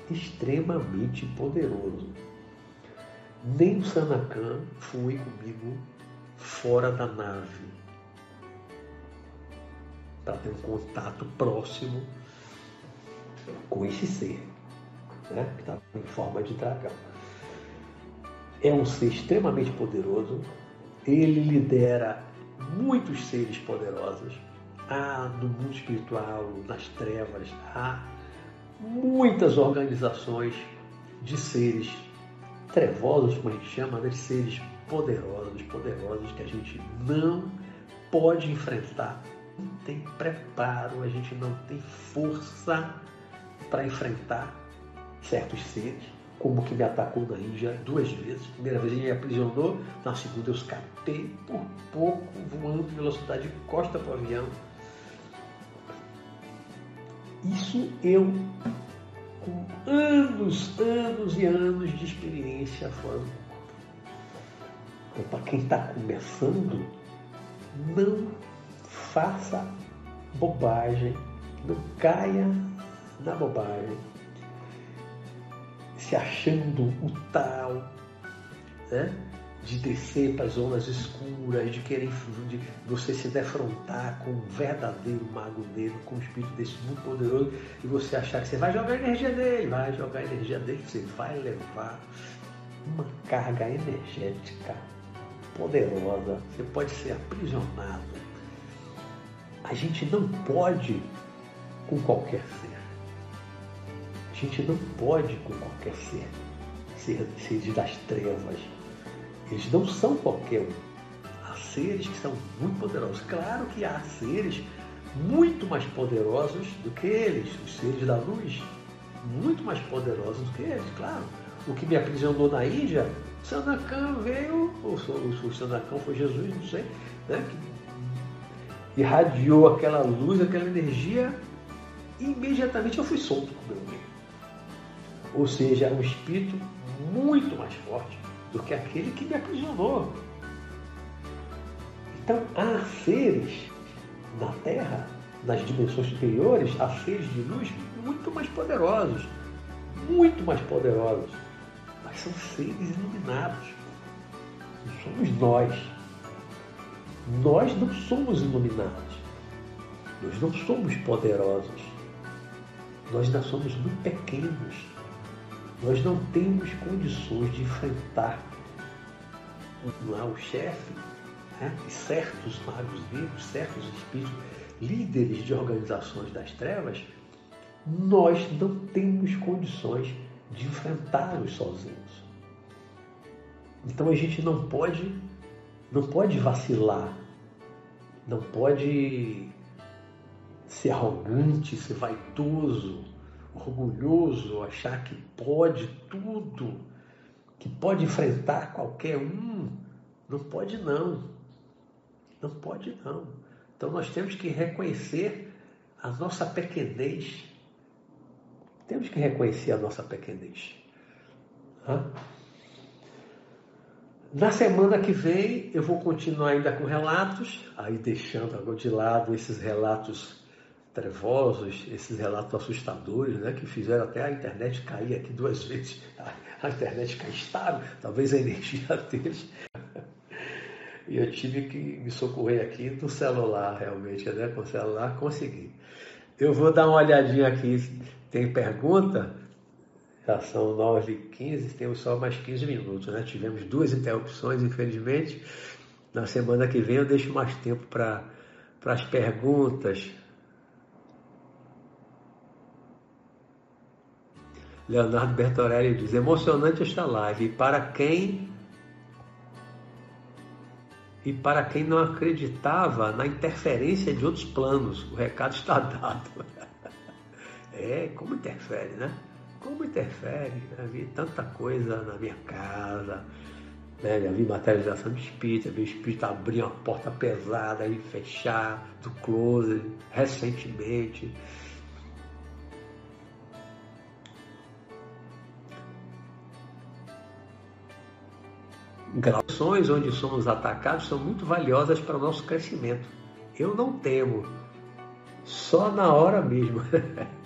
S1: Extremamente poderoso. Nem o Sanakan foi comigo fora da nave para ter um contato próximo com esse ser, né? que está em forma de dragão. É um ser extremamente poderoso, ele lidera muitos seres poderosos. Há no mundo espiritual, nas trevas, há muitas organizações de seres trevosos, como a gente chama, né? de seres poderosos, poderosos que a gente não pode enfrentar. Não tem preparo, a gente não tem força para enfrentar certos seres, como que me atacou na Índia duas vezes. primeira vez ele me aprisionou, na segunda eu escapei por pouco, voando velocidade de costa para o avião. Isso eu, com anos, anos e anos de experiência fora do corpo. Então, para quem está começando, não faça bobagem, não caia na bobagem, se achando o tal, né? de descer para as zonas escuras, de querer de você se defrontar com um verdadeiro mago negro, com um espírito desse muito poderoso, e você achar que você vai jogar energia dele, vai jogar energia dele, você vai levar uma carga energética poderosa, você pode ser aprisionado. A gente não pode com qualquer ser. A gente não pode com qualquer ser, ser, ser das trevas. Eles não são qualquer um. Há seres que são muito poderosos. Claro que há seres muito mais poderosos do que eles, os seres da luz, muito mais poderosos do que eles, claro. O que me aprisionou na Índia, Sanakan veio, ou o Sanakan foi Jesus, não sei, né, que irradiou aquela luz, aquela energia e imediatamente eu fui solto meu meio. Ou seja, é um espírito muito mais forte do que aquele que me aprisionou. Então, há seres na Terra, nas dimensões superiores, há seres de luz muito mais poderosos. Muito mais poderosos. Mas são seres iluminados. Não somos nós. Nós não somos iluminados. Nós não somos poderosos nós ainda somos muito pequenos. Nós não temos condições de enfrentar lá, o chefe né? e certos magos vivos, certos espíritos, líderes de organizações das trevas. Nós não temos condições de enfrentá-los sozinhos. Então a gente não pode, não pode vacilar, não pode ser arrogante, ser vaidoso, orgulhoso, achar que pode tudo, que pode enfrentar qualquer um. Não pode não. Não pode não. Então nós temos que reconhecer a nossa pequenez. Temos que reconhecer a nossa pequenez. Na semana que vem eu vou continuar ainda com relatos, aí deixando de lado esses relatos trevosos, esses relatos assustadores, né, que fizeram até a internet cair aqui duas (laughs) vezes. A internet cair estável, talvez a energia (laughs) deles. E eu tive que me socorrer aqui do celular, realmente, né? Com o celular consegui. Eu vou dar uma olhadinha aqui, tem pergunta? Já são 9h15, temos só mais 15 minutos, né? Tivemos duas interrupções, infelizmente. Na semana que vem eu deixo mais tempo para as perguntas, Leonardo Bertorelli diz: emocionante esta live. E para quem e para quem não acreditava na interferência de outros planos, o recado está dado. (laughs) É, como interfere, né? Como interfere? Já vi tanta coisa na minha casa, né? já vi materialização de espírito, já vi espírito abrir uma porta pesada e fechar do closet recentemente. Gravações onde somos atacados são muito valiosas para o nosso crescimento. Eu não temo, só na hora mesmo.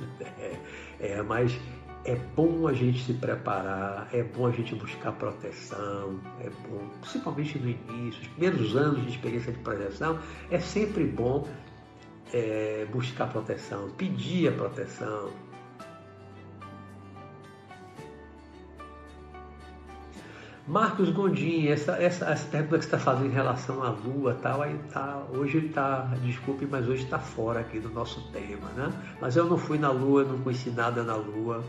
S1: (laughs) é, mas é bom a gente se preparar, é bom a gente buscar proteção, é bom, principalmente no início, os primeiros anos de experiência de proteção, é sempre bom é, buscar proteção, pedir a proteção. Marcos Gondim, essa, essa, essa pergunta que você está fazendo em relação à Lua, tal, aí tá, hoje ele está, desculpe, mas hoje está fora aqui do nosso tema, né? Mas eu não fui na Lua, não conheci nada na Lua.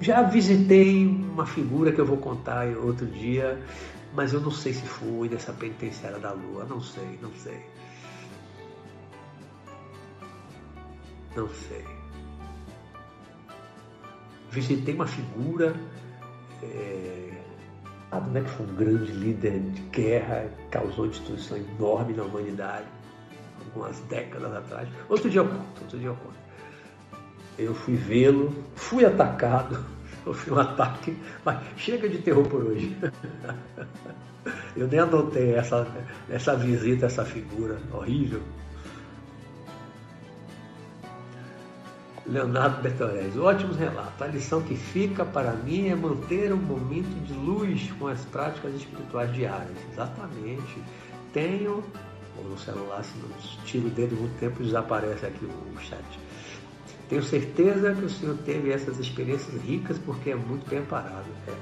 S1: Já visitei uma figura que eu vou contar outro dia, mas eu não sei se fui nessa penitenciária da Lua, não sei, não sei. Não sei. Visitei uma figura é, né, que foi um grande líder de guerra, causou destruição enorme na humanidade, algumas décadas atrás. Outro dia eu conto, outro dia eu conto. Eu fui vê-lo, fui atacado, (laughs) sofri um ataque, mas chega de terror por hoje. (laughs) Eu nem anotei essa, essa visita, essa figura horrível. Leonardo Bertorelli. Ótimos relatos. A lição que fica para mim é manter um momento de luz com as práticas espirituais diárias. Exatamente. Tenho, ou no celular, se não tiro o dedo muito tempo, desaparece aqui o chat. Tenho certeza que o senhor teve essas experiências ricas porque é muito bem amparado. É.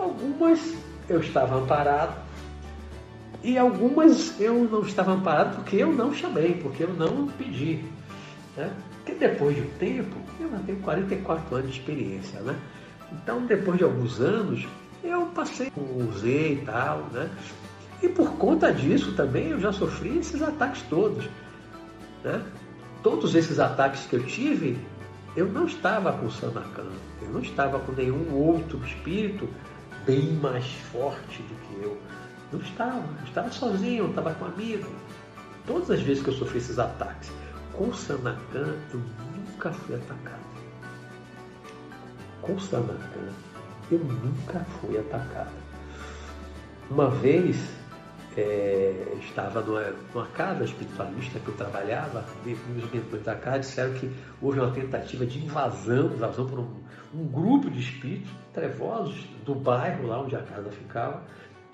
S1: Algumas eu estava amparado e algumas eu não estava amparado porque eu não chamei, porque eu não pedi. Né? Porque depois de um tempo, eu já tenho 44 anos de experiência, né? Então, depois de alguns anos, eu passei, usei e tal, né? E por conta disso também eu já sofri esses ataques todos, né? Todos esses ataques que eu tive, eu não estava com o Sanacan, eu não estava com nenhum outro espírito bem mais forte do que eu. Não estava, eu estava sozinho, eu estava com um amigo. Todas as vezes que eu sofri esses ataques, com Sanacan, eu nunca fui atacado. Com Sanacan, eu nunca fui atacado. Uma vez, é, estava numa, numa, casa espiritualista que eu trabalhava, e os mentores da casa disseram que houve uma tentativa de invasão, invasão por um, um grupo de espíritos trevosos do bairro lá onde a casa ficava,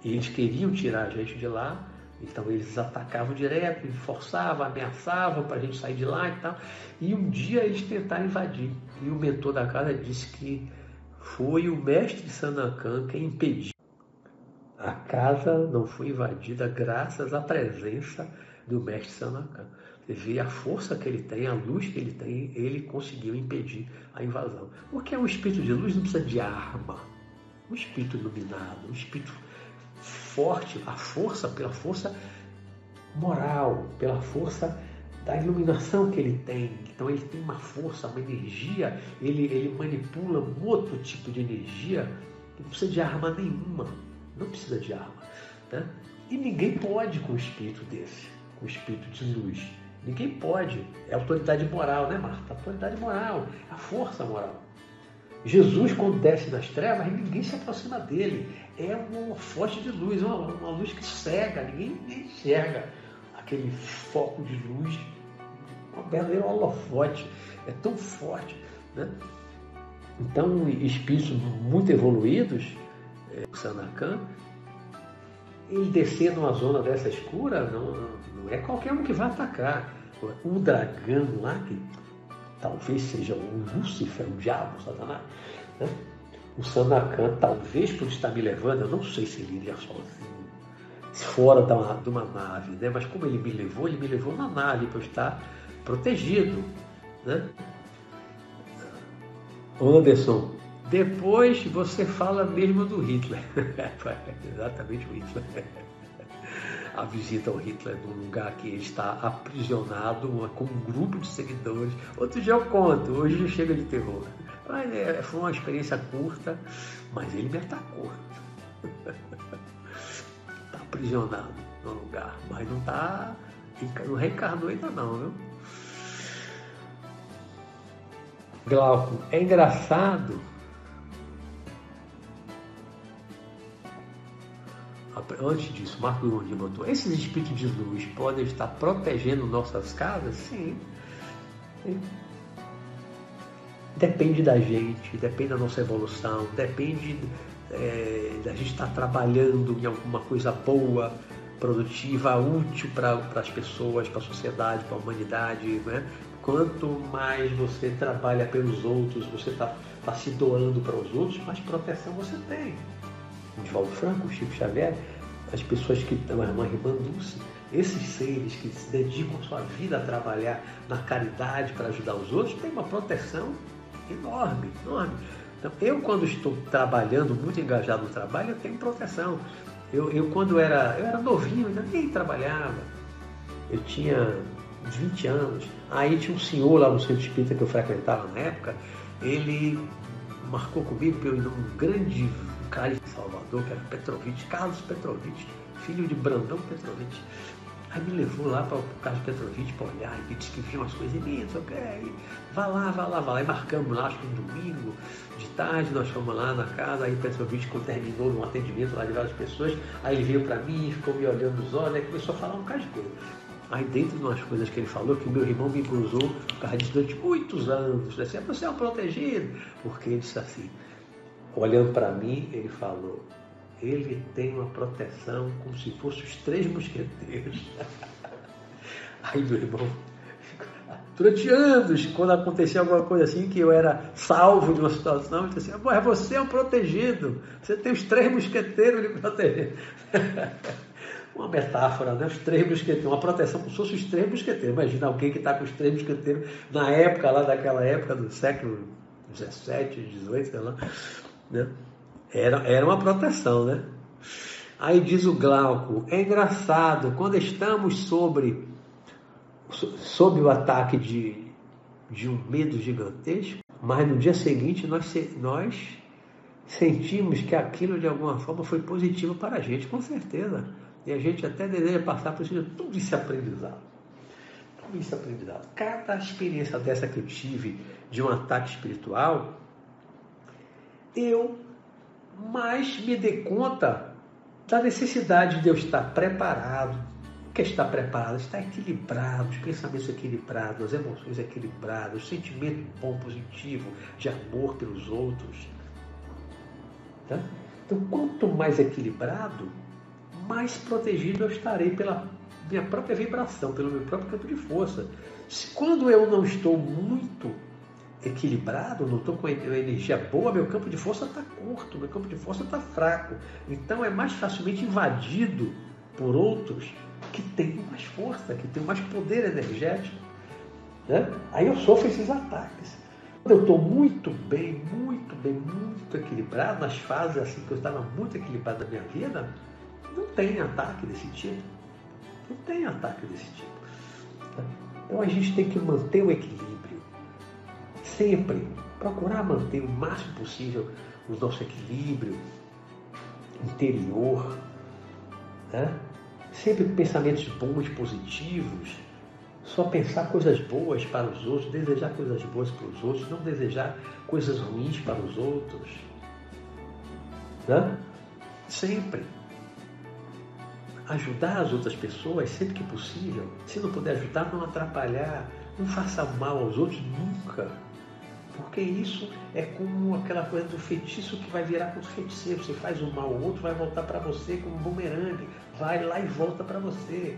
S1: e eles queriam tirar a gente de lá, então eles atacavam direto, forçavam, ameaçavam para a gente sair de lá e tal. E um dia eles tentaram invadir. E o mentor da casa disse que foi o mestre Sanacan quem impediu. A casa não foi invadida graças à presença do mestre Sanacan. Você vê a força que ele tem, a luz que ele tem, ele conseguiu impedir a invasão. Porque um espírito de luz não precisa de arma. Um espírito iluminado, um espírito forte, a força, pela força moral, pela força da iluminação que ele tem. Então ele tem uma força, uma energia, ele, ele manipula um outro tipo de energia não precisa de arma nenhuma. Não precisa de arma. Né? E ninguém pode com um espírito desse, com um espírito de luz. Ninguém pode. É autoridade moral, né, Marta? Autoridade moral, a força moral. Jesus, quando desce das trevas, ninguém se aproxima dele. É uma fonte de luz, uma, uma luz que cega, ninguém, enxerga aquele foco de luz, uma verdadeira holofote. É tão forte. Né? Então, espíritos muito evoluídos, é, o Sanacan, ele descer numa zona dessa escura, não, não é qualquer um que vai atacar. O dragão lá, que talvez seja o Lúcifer, o diabo, Satanás. Né? O Sanacan, talvez por estar me levando, eu não sei se ele iria sozinho, fora de uma, de uma nave, né? mas como ele me levou, ele me levou na nave para eu estar protegido. Né? Anderson, depois você fala mesmo do Hitler. (laughs) Exatamente o Hitler a visita ao Hitler num lugar que ele está aprisionado com um grupo de seguidores. Outro dia eu conto, hoje chega de terror. Mas é, foi uma experiência curta, mas ele me atacou. Está (laughs) aprisionado no lugar, mas não está. Não reencarnou ainda não, viu? Glauco, é engraçado antes disso, Marco Gondi botou, esses espíritos de luz podem estar protegendo nossas casas? Sim. Sim. Depende da gente, depende da nossa evolução, depende é, da gente estar trabalhando em alguma coisa boa, produtiva, útil para as pessoas, para a sociedade, para a humanidade. Né? Quanto mais você trabalha pelos outros, você está tá se doando para os outros, mais proteção você tem. Divaldo Franco, Chico Xavier, as pessoas que estão, a irmã Dulce, esses seres que se dedicam sua vida a trabalhar na caridade para ajudar os outros, têm uma proteção enorme, enorme. Então, eu quando estou trabalhando, muito engajado no trabalho, eu tenho proteção. Eu, eu quando era, eu era novinho, ainda nem trabalhava. Eu tinha 20 anos. Aí tinha um senhor lá no centro espírita que eu frequentava na época, ele marcou comigo pelo um grande cara de Salvador, que era Petrovich, Carlos Petrovich, filho de Brandão Petrovich. Aí me levou lá para o Carlos Petrovich para olhar, e disse que vinha umas coisas ok? Aí, vá lá, vá lá, vá lá. E marcamos lá, acho que um domingo, de tarde, nós fomos lá na casa, aí Petrovich, quando terminou um atendimento lá de várias pessoas, aí ele veio para mim, ficou me olhando nos olhos, aí começou a falar um bocado de coisa. Aí dentro de umas coisas que ele falou, que o meu irmão me cruzou por causa disso durante muitos anos, disse assim, você é um protegido, porque ele disse assim, olhando para mim, ele falou, ele tem uma proteção como se fosse os três mosqueteiros. (laughs) Aí meu irmão, durante anos, quando acontecia alguma coisa assim, que eu era salvo de uma situação, eu disse assim, mas você é um protegido, você tem os três mosqueteiros lhe protegendo. (laughs) uma metáfora, né? Os três mosqueteiros, uma proteção como se fosse os três mosqueteiros. Imagina alguém que está com os três mosqueteiros na época, lá daquela época do século XVII, XVIII, sei lá, né? Era, era uma proteção, né? Aí diz o Glauco, é engraçado, quando estamos sobre, sob o ataque de, de um medo gigantesco, mas no dia seguinte nós, nós sentimos que aquilo de alguma forma foi positivo para a gente, com certeza. E a gente até deseja passar por isso, tudo esse aprendizado. Tudo esse aprendizado. Cada experiência dessa que eu tive de um ataque espiritual, eu mais me dei conta da necessidade de eu estar preparado. O que é estar preparado? Estar equilibrado, os pensamentos equilibrados, as emoções equilibradas, o sentimento bom, positivo, de amor pelos outros. Tá? Então, quanto mais equilibrado, mais protegido eu estarei pela minha própria vibração, pelo meu próprio campo de força. Se, quando eu não estou muito equilibrado, não estou com energia boa, meu campo de força está curto, meu campo de força está fraco. Então é mais facilmente invadido por outros que têm mais força, que têm mais poder energético. Né? Aí eu sofro esses ataques. Quando eu estou muito bem, muito bem, muito equilibrado, nas fases assim que eu estava muito equilibrado na minha vida, não tem ataque desse tipo. Não tem ataque desse tipo. Então a gente tem que manter o equilíbrio sempre procurar manter o máximo possível o nosso equilíbrio interior, né? sempre pensamentos bons, positivos, só pensar coisas boas para os outros, desejar coisas boas para os outros, não desejar coisas ruins para os outros. Né? Sempre. Ajudar as outras pessoas sempre que possível. Se não puder ajudar, não atrapalhar. Não faça mal aos outros nunca. Porque isso é como aquela coisa do feitiço que vai virar contra o feiticeiro. Você faz um mal ao outro, vai voltar para você como um bumerangue. Vai lá e volta para você.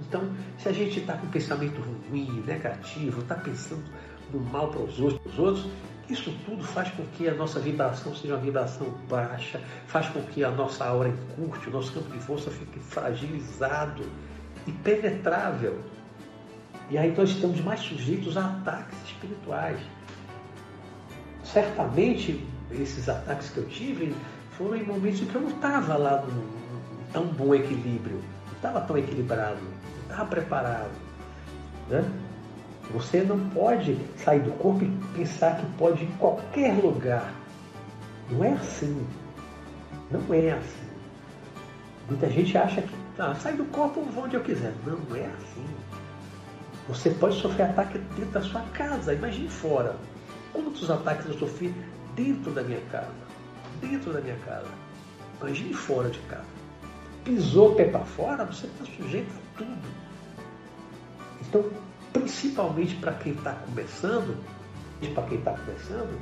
S1: Então, se a gente está com pensamento ruim, negativo, está pensando no mal para os outros, os outros, isso tudo faz com que a nossa vibração seja uma vibração baixa, faz com que a nossa aura encurte, o nosso campo de força fique fragilizado e penetrável. E aí nós estamos mais sujeitos a ataques espirituais certamente esses ataques que eu tive foram em momentos em que eu não estava lá num tão bom equilíbrio, não estava tão equilibrado, não estava preparado. Né? Você não pode sair do corpo e pensar que pode ir em qualquer lugar. Não é assim. Não é assim. Muita gente acha que ah, sai do corpo vou onde eu quiser. Não é assim. Você pode sofrer ataque dentro da sua casa, imagine fora. Quantos ataques eu sofri dentro da minha casa? Dentro da minha casa. Imagine fora de casa. pisou o pé para fora, você está sujeito a tudo. Então, principalmente para quem está começando, e para quem está começando,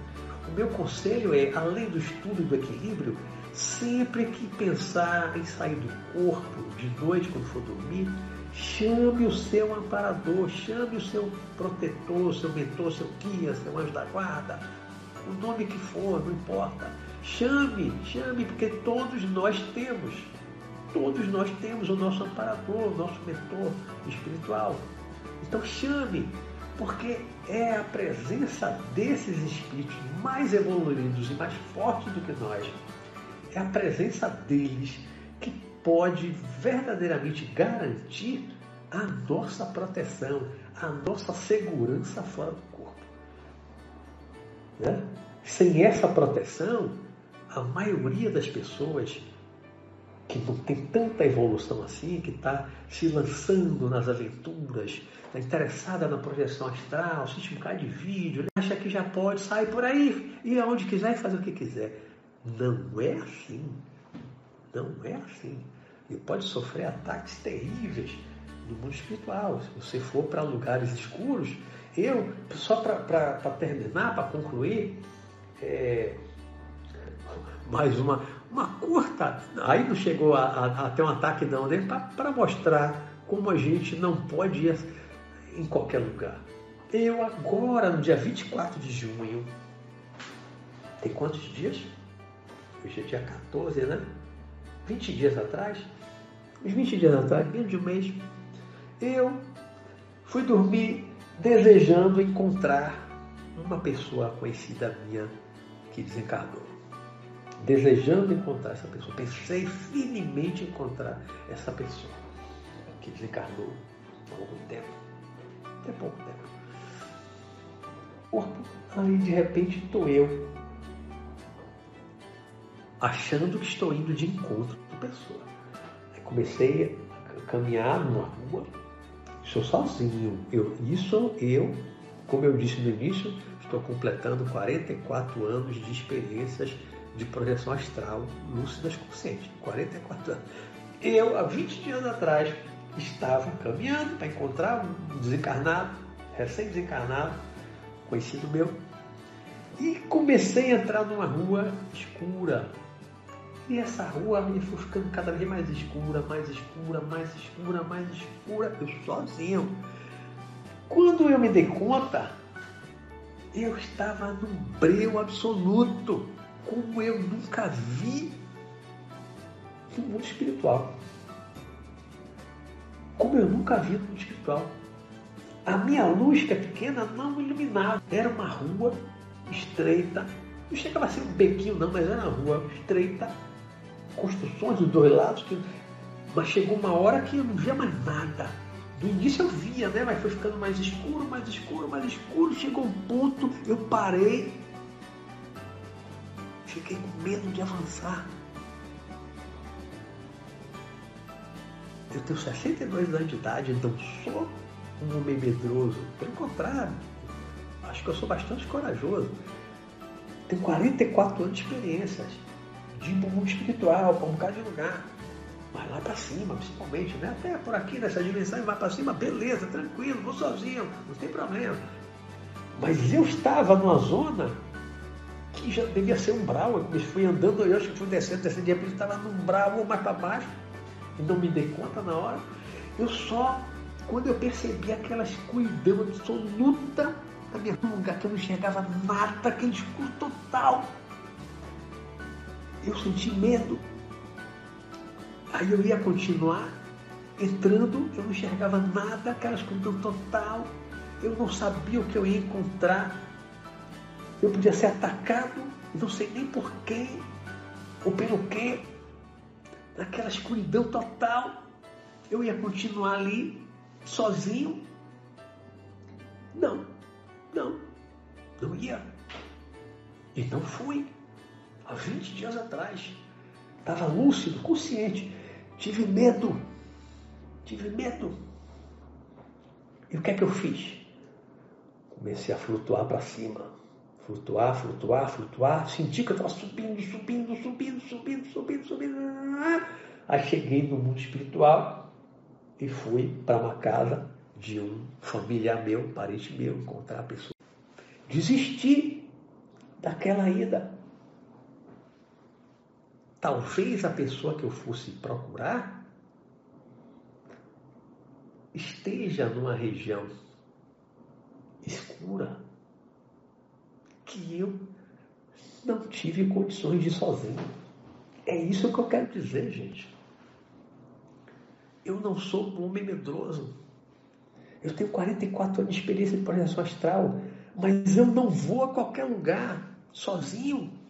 S1: o meu conselho é, além do estudo e do equilíbrio, sempre que pensar em sair do corpo de noite quando for dormir, chame o seu amparador, chame o seu protetor, seu mentor, seu guia, seu anjo da guarda, o nome que for, não importa. Chame, chame, porque todos nós temos, todos nós temos o nosso amparador, o nosso mentor espiritual. Então chame, porque é a presença desses espíritos mais evoluídos e mais fortes do que nós, é a presença deles que pode verdadeiramente garantir a nossa proteção, a nossa segurança fora do corpo. Né? Sem essa proteção, a maioria das pessoas que não tem tanta evolução assim, que está se lançando nas aventuras, está interessada na projeção astral, assiste um de vídeo, acha que já pode sair por aí, ir aonde quiser e fazer o que quiser. Não é assim. Não é assim. E pode sofrer ataques terríveis no mundo espiritual. Se você for para lugares escuros, eu, só para terminar, para concluir, é, mais uma, uma curta. Aí não chegou a, a, a ter um ataque, não, né? Para mostrar como a gente não pode ir em qualquer lugar. Eu agora, no dia 24 de junho, tem quantos dias? Hoje é dia 14, né? 20 dias atrás, uns 20 dias atrás, menos de um mês, eu fui dormir desejando encontrar uma pessoa conhecida minha que desencarnou. Desejando encontrar essa pessoa. Pensei firmemente em encontrar essa pessoa que desencarnou há algum tempo. Até pouco tempo. Corpo, aí de repente estou eu. Achando que estou indo de encontro com pessoa. Comecei a caminhar numa rua Estou sozinho. Eu, isso eu, como eu disse no início, estou completando 44 anos de experiências de projeção astral lúcidas conscientes. 44 anos. Eu, há 20 dias atrás, estava caminhando para encontrar um desencarnado, recém-desencarnado, conhecido meu, e comecei a entrar numa rua escura, e essa rua me foi ficando cada vez mais escura, mais escura, mais escura, mais escura, eu sozinho. Quando eu me dei conta, eu estava num breu absoluto, como eu nunca vi no mundo espiritual. Como eu nunca vi no mundo espiritual. A minha luz, que é pequena, não iluminava. Era uma rua estreita. Não chegava a ser um bequinho, não, mas era uma rua estreita construções dos dois lados, que... mas chegou uma hora que eu não via mais nada. No início eu via, né? Mas foi ficando mais escuro, mais escuro, mais escuro. Chegou um ponto, eu parei. Fiquei com medo de avançar. Eu tenho 62 anos de idade, então sou um homem medroso. Pelo contrário, acho que eu sou bastante corajoso. Tenho 44 anos de experiências de mundo espiritual, para um bocado de lugar. Mas lá para cima, principalmente, né? Até por aqui nessa dimensão, vai para cima, beleza, tranquilo, vou sozinho, não tem problema. Mas eu estava numa zona que já devia ser umbral. Eu fui andando, eu acho que fui descendo, descendo, de repente estava no umbral ou mais para baixo, e não me dei conta na hora. Eu só, quando eu percebi aquela escuridão absoluta na minha lugar, que eu não enxergava nada, aquele escuro total eu senti medo. Aí eu ia continuar entrando, eu não enxergava nada, aquela escuridão total, eu não sabia o que eu ia encontrar. Eu podia ser atacado, não sei nem por quem ou pelo quê. Naquela escuridão total, eu ia continuar ali, sozinho. Não, não, não ia. E não fui há 20 dias atrás. Estava lúcido, consciente. Tive medo. Tive medo. E o que é que eu fiz? Comecei a flutuar para cima. Flutuar, flutuar, flutuar. Senti que eu estava subindo, subindo, subindo, subindo, subindo, subindo. Aí cheguei no mundo espiritual e fui para uma casa de um familiar meu, parente meu, encontrar a pessoa. Desisti daquela ida. Talvez a pessoa que eu fosse procurar esteja numa região escura que eu não tive condições de ir sozinho. É isso que eu quero dizer, gente. Eu não sou um homem medroso. Eu tenho 44 anos de experiência de projeção astral, mas eu não vou a qualquer lugar sozinho.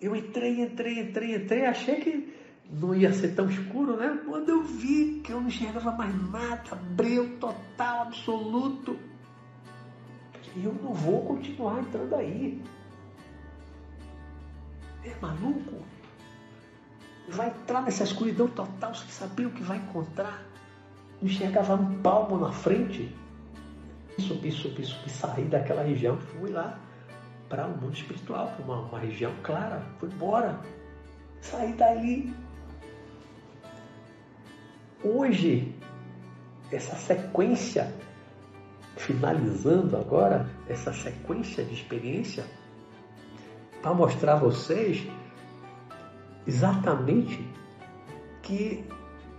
S1: Eu entrei, entrei, entrei, entrei, achei que não ia ser tão escuro, né? Quando eu vi que eu não enxergava mais nada, breu total, absoluto. Eu não vou continuar entrando aí. É maluco? Vai entrar nessa escuridão total sem saber o que vai encontrar. Não enxergava um palmo na frente. Subi, subi, subi, saí daquela região, fui lá para o um mundo espiritual, para uma, uma região clara. Fui embora. Saí dali. Hoje, essa sequência, finalizando agora, essa sequência de experiência, para mostrar a vocês exatamente que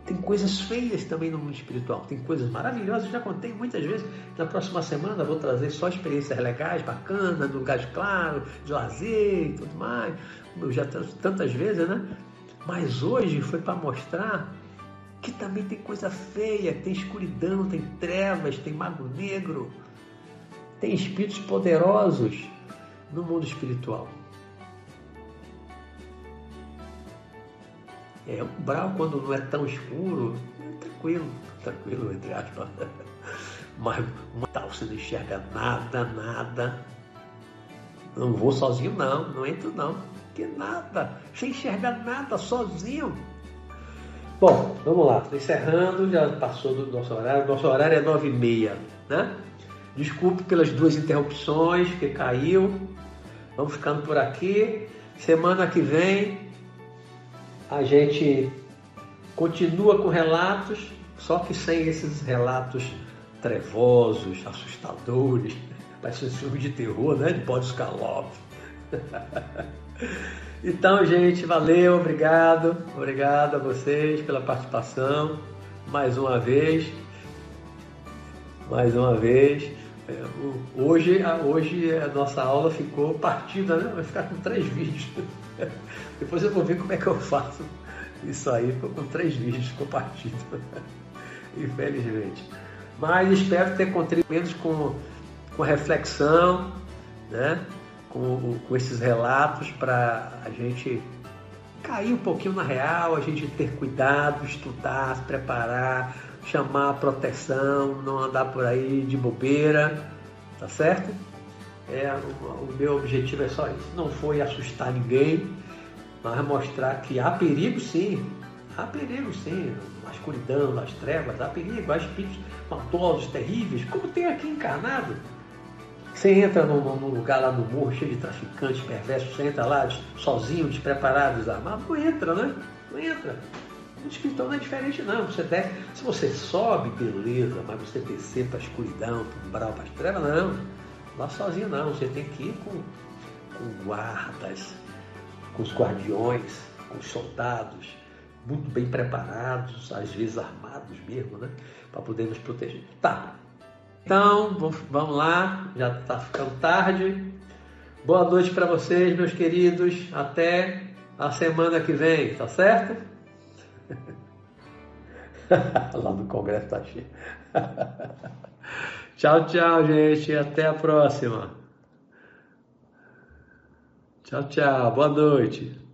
S1: tem coisas feias também no mundo espiritual, tem coisas maravilhosas, já contei muitas vezes. Na próxima semana vou trazer só experiências legais, bacanas, de lugares claros, de lazer e tudo mais, eu já tantas vezes, né? Mas hoje foi para mostrar que também tem coisa feia, tem escuridão, tem trevas, tem mago negro, tem espíritos poderosos no mundo espiritual. É, um brau quando não é tão escuro, é tranquilo, tranquilo, entre aspas. (laughs) Mas tal você não enxerga nada, nada. Não vou sozinho não, não entro não. Que nada, sem enxergar nada, sozinho. Bom, vamos lá, encerrando, já passou do nosso horário. Nosso horário é nove e meia, né? Desculpe pelas duas interrupções que caiu. Vamos ficando por aqui. Semana que vem a gente continua com relatos, só que sem esses relatos trevosos, assustadores, (laughs) parece um filme de terror, né? De Boris Karloff. (laughs) então, gente, valeu, obrigado, obrigado a vocês pela participação, mais uma vez, mais uma vez. É, hoje, hoje a nossa aula ficou partida, né? Vai ficar com três vídeos. (laughs) (laughs) Depois eu vou ver como é que eu faço isso aí. Ficou com três vídeos, ficou partido. (laughs) Infelizmente. Mas espero ter contribuído com, com reflexão, né? com, com esses relatos para a gente cair um pouquinho na real, a gente ter cuidado, estudar, se preparar, chamar a proteção, não andar por aí de bobeira, tá certo? É, o, o meu objetivo é só isso. Não foi assustar ninguém, mas mostrar que há perigo sim. Há perigo sim. Na escuridão, nas trevas, há perigo. Há espíritos maldosos, terríveis, como tem aqui encarnado. Você entra num, num, lugar lá no morro cheio de traficantes perversos, você entra lá sozinho, despreparado, desarmado, não entra, né? Não entra. O espiritual não é diferente não. Você desce, se você sobe, beleza, mas você descer para a escuridão, para o umbral, para as trevas, não. Lá sozinho não. Você tem que ir com, com guardas, com os guardiões, com os soldados, muito bem preparados, às vezes armados mesmo, né? Para poder nos proteger. Tá. Então, vamos lá, já está ficando tarde. Boa noite para vocês, meus queridos. Até a semana que vem, tá certo? (laughs) Lá no Congresso tá cheio. (laughs) tchau, tchau, gente. Até a próxima. Tchau, tchau. Boa noite.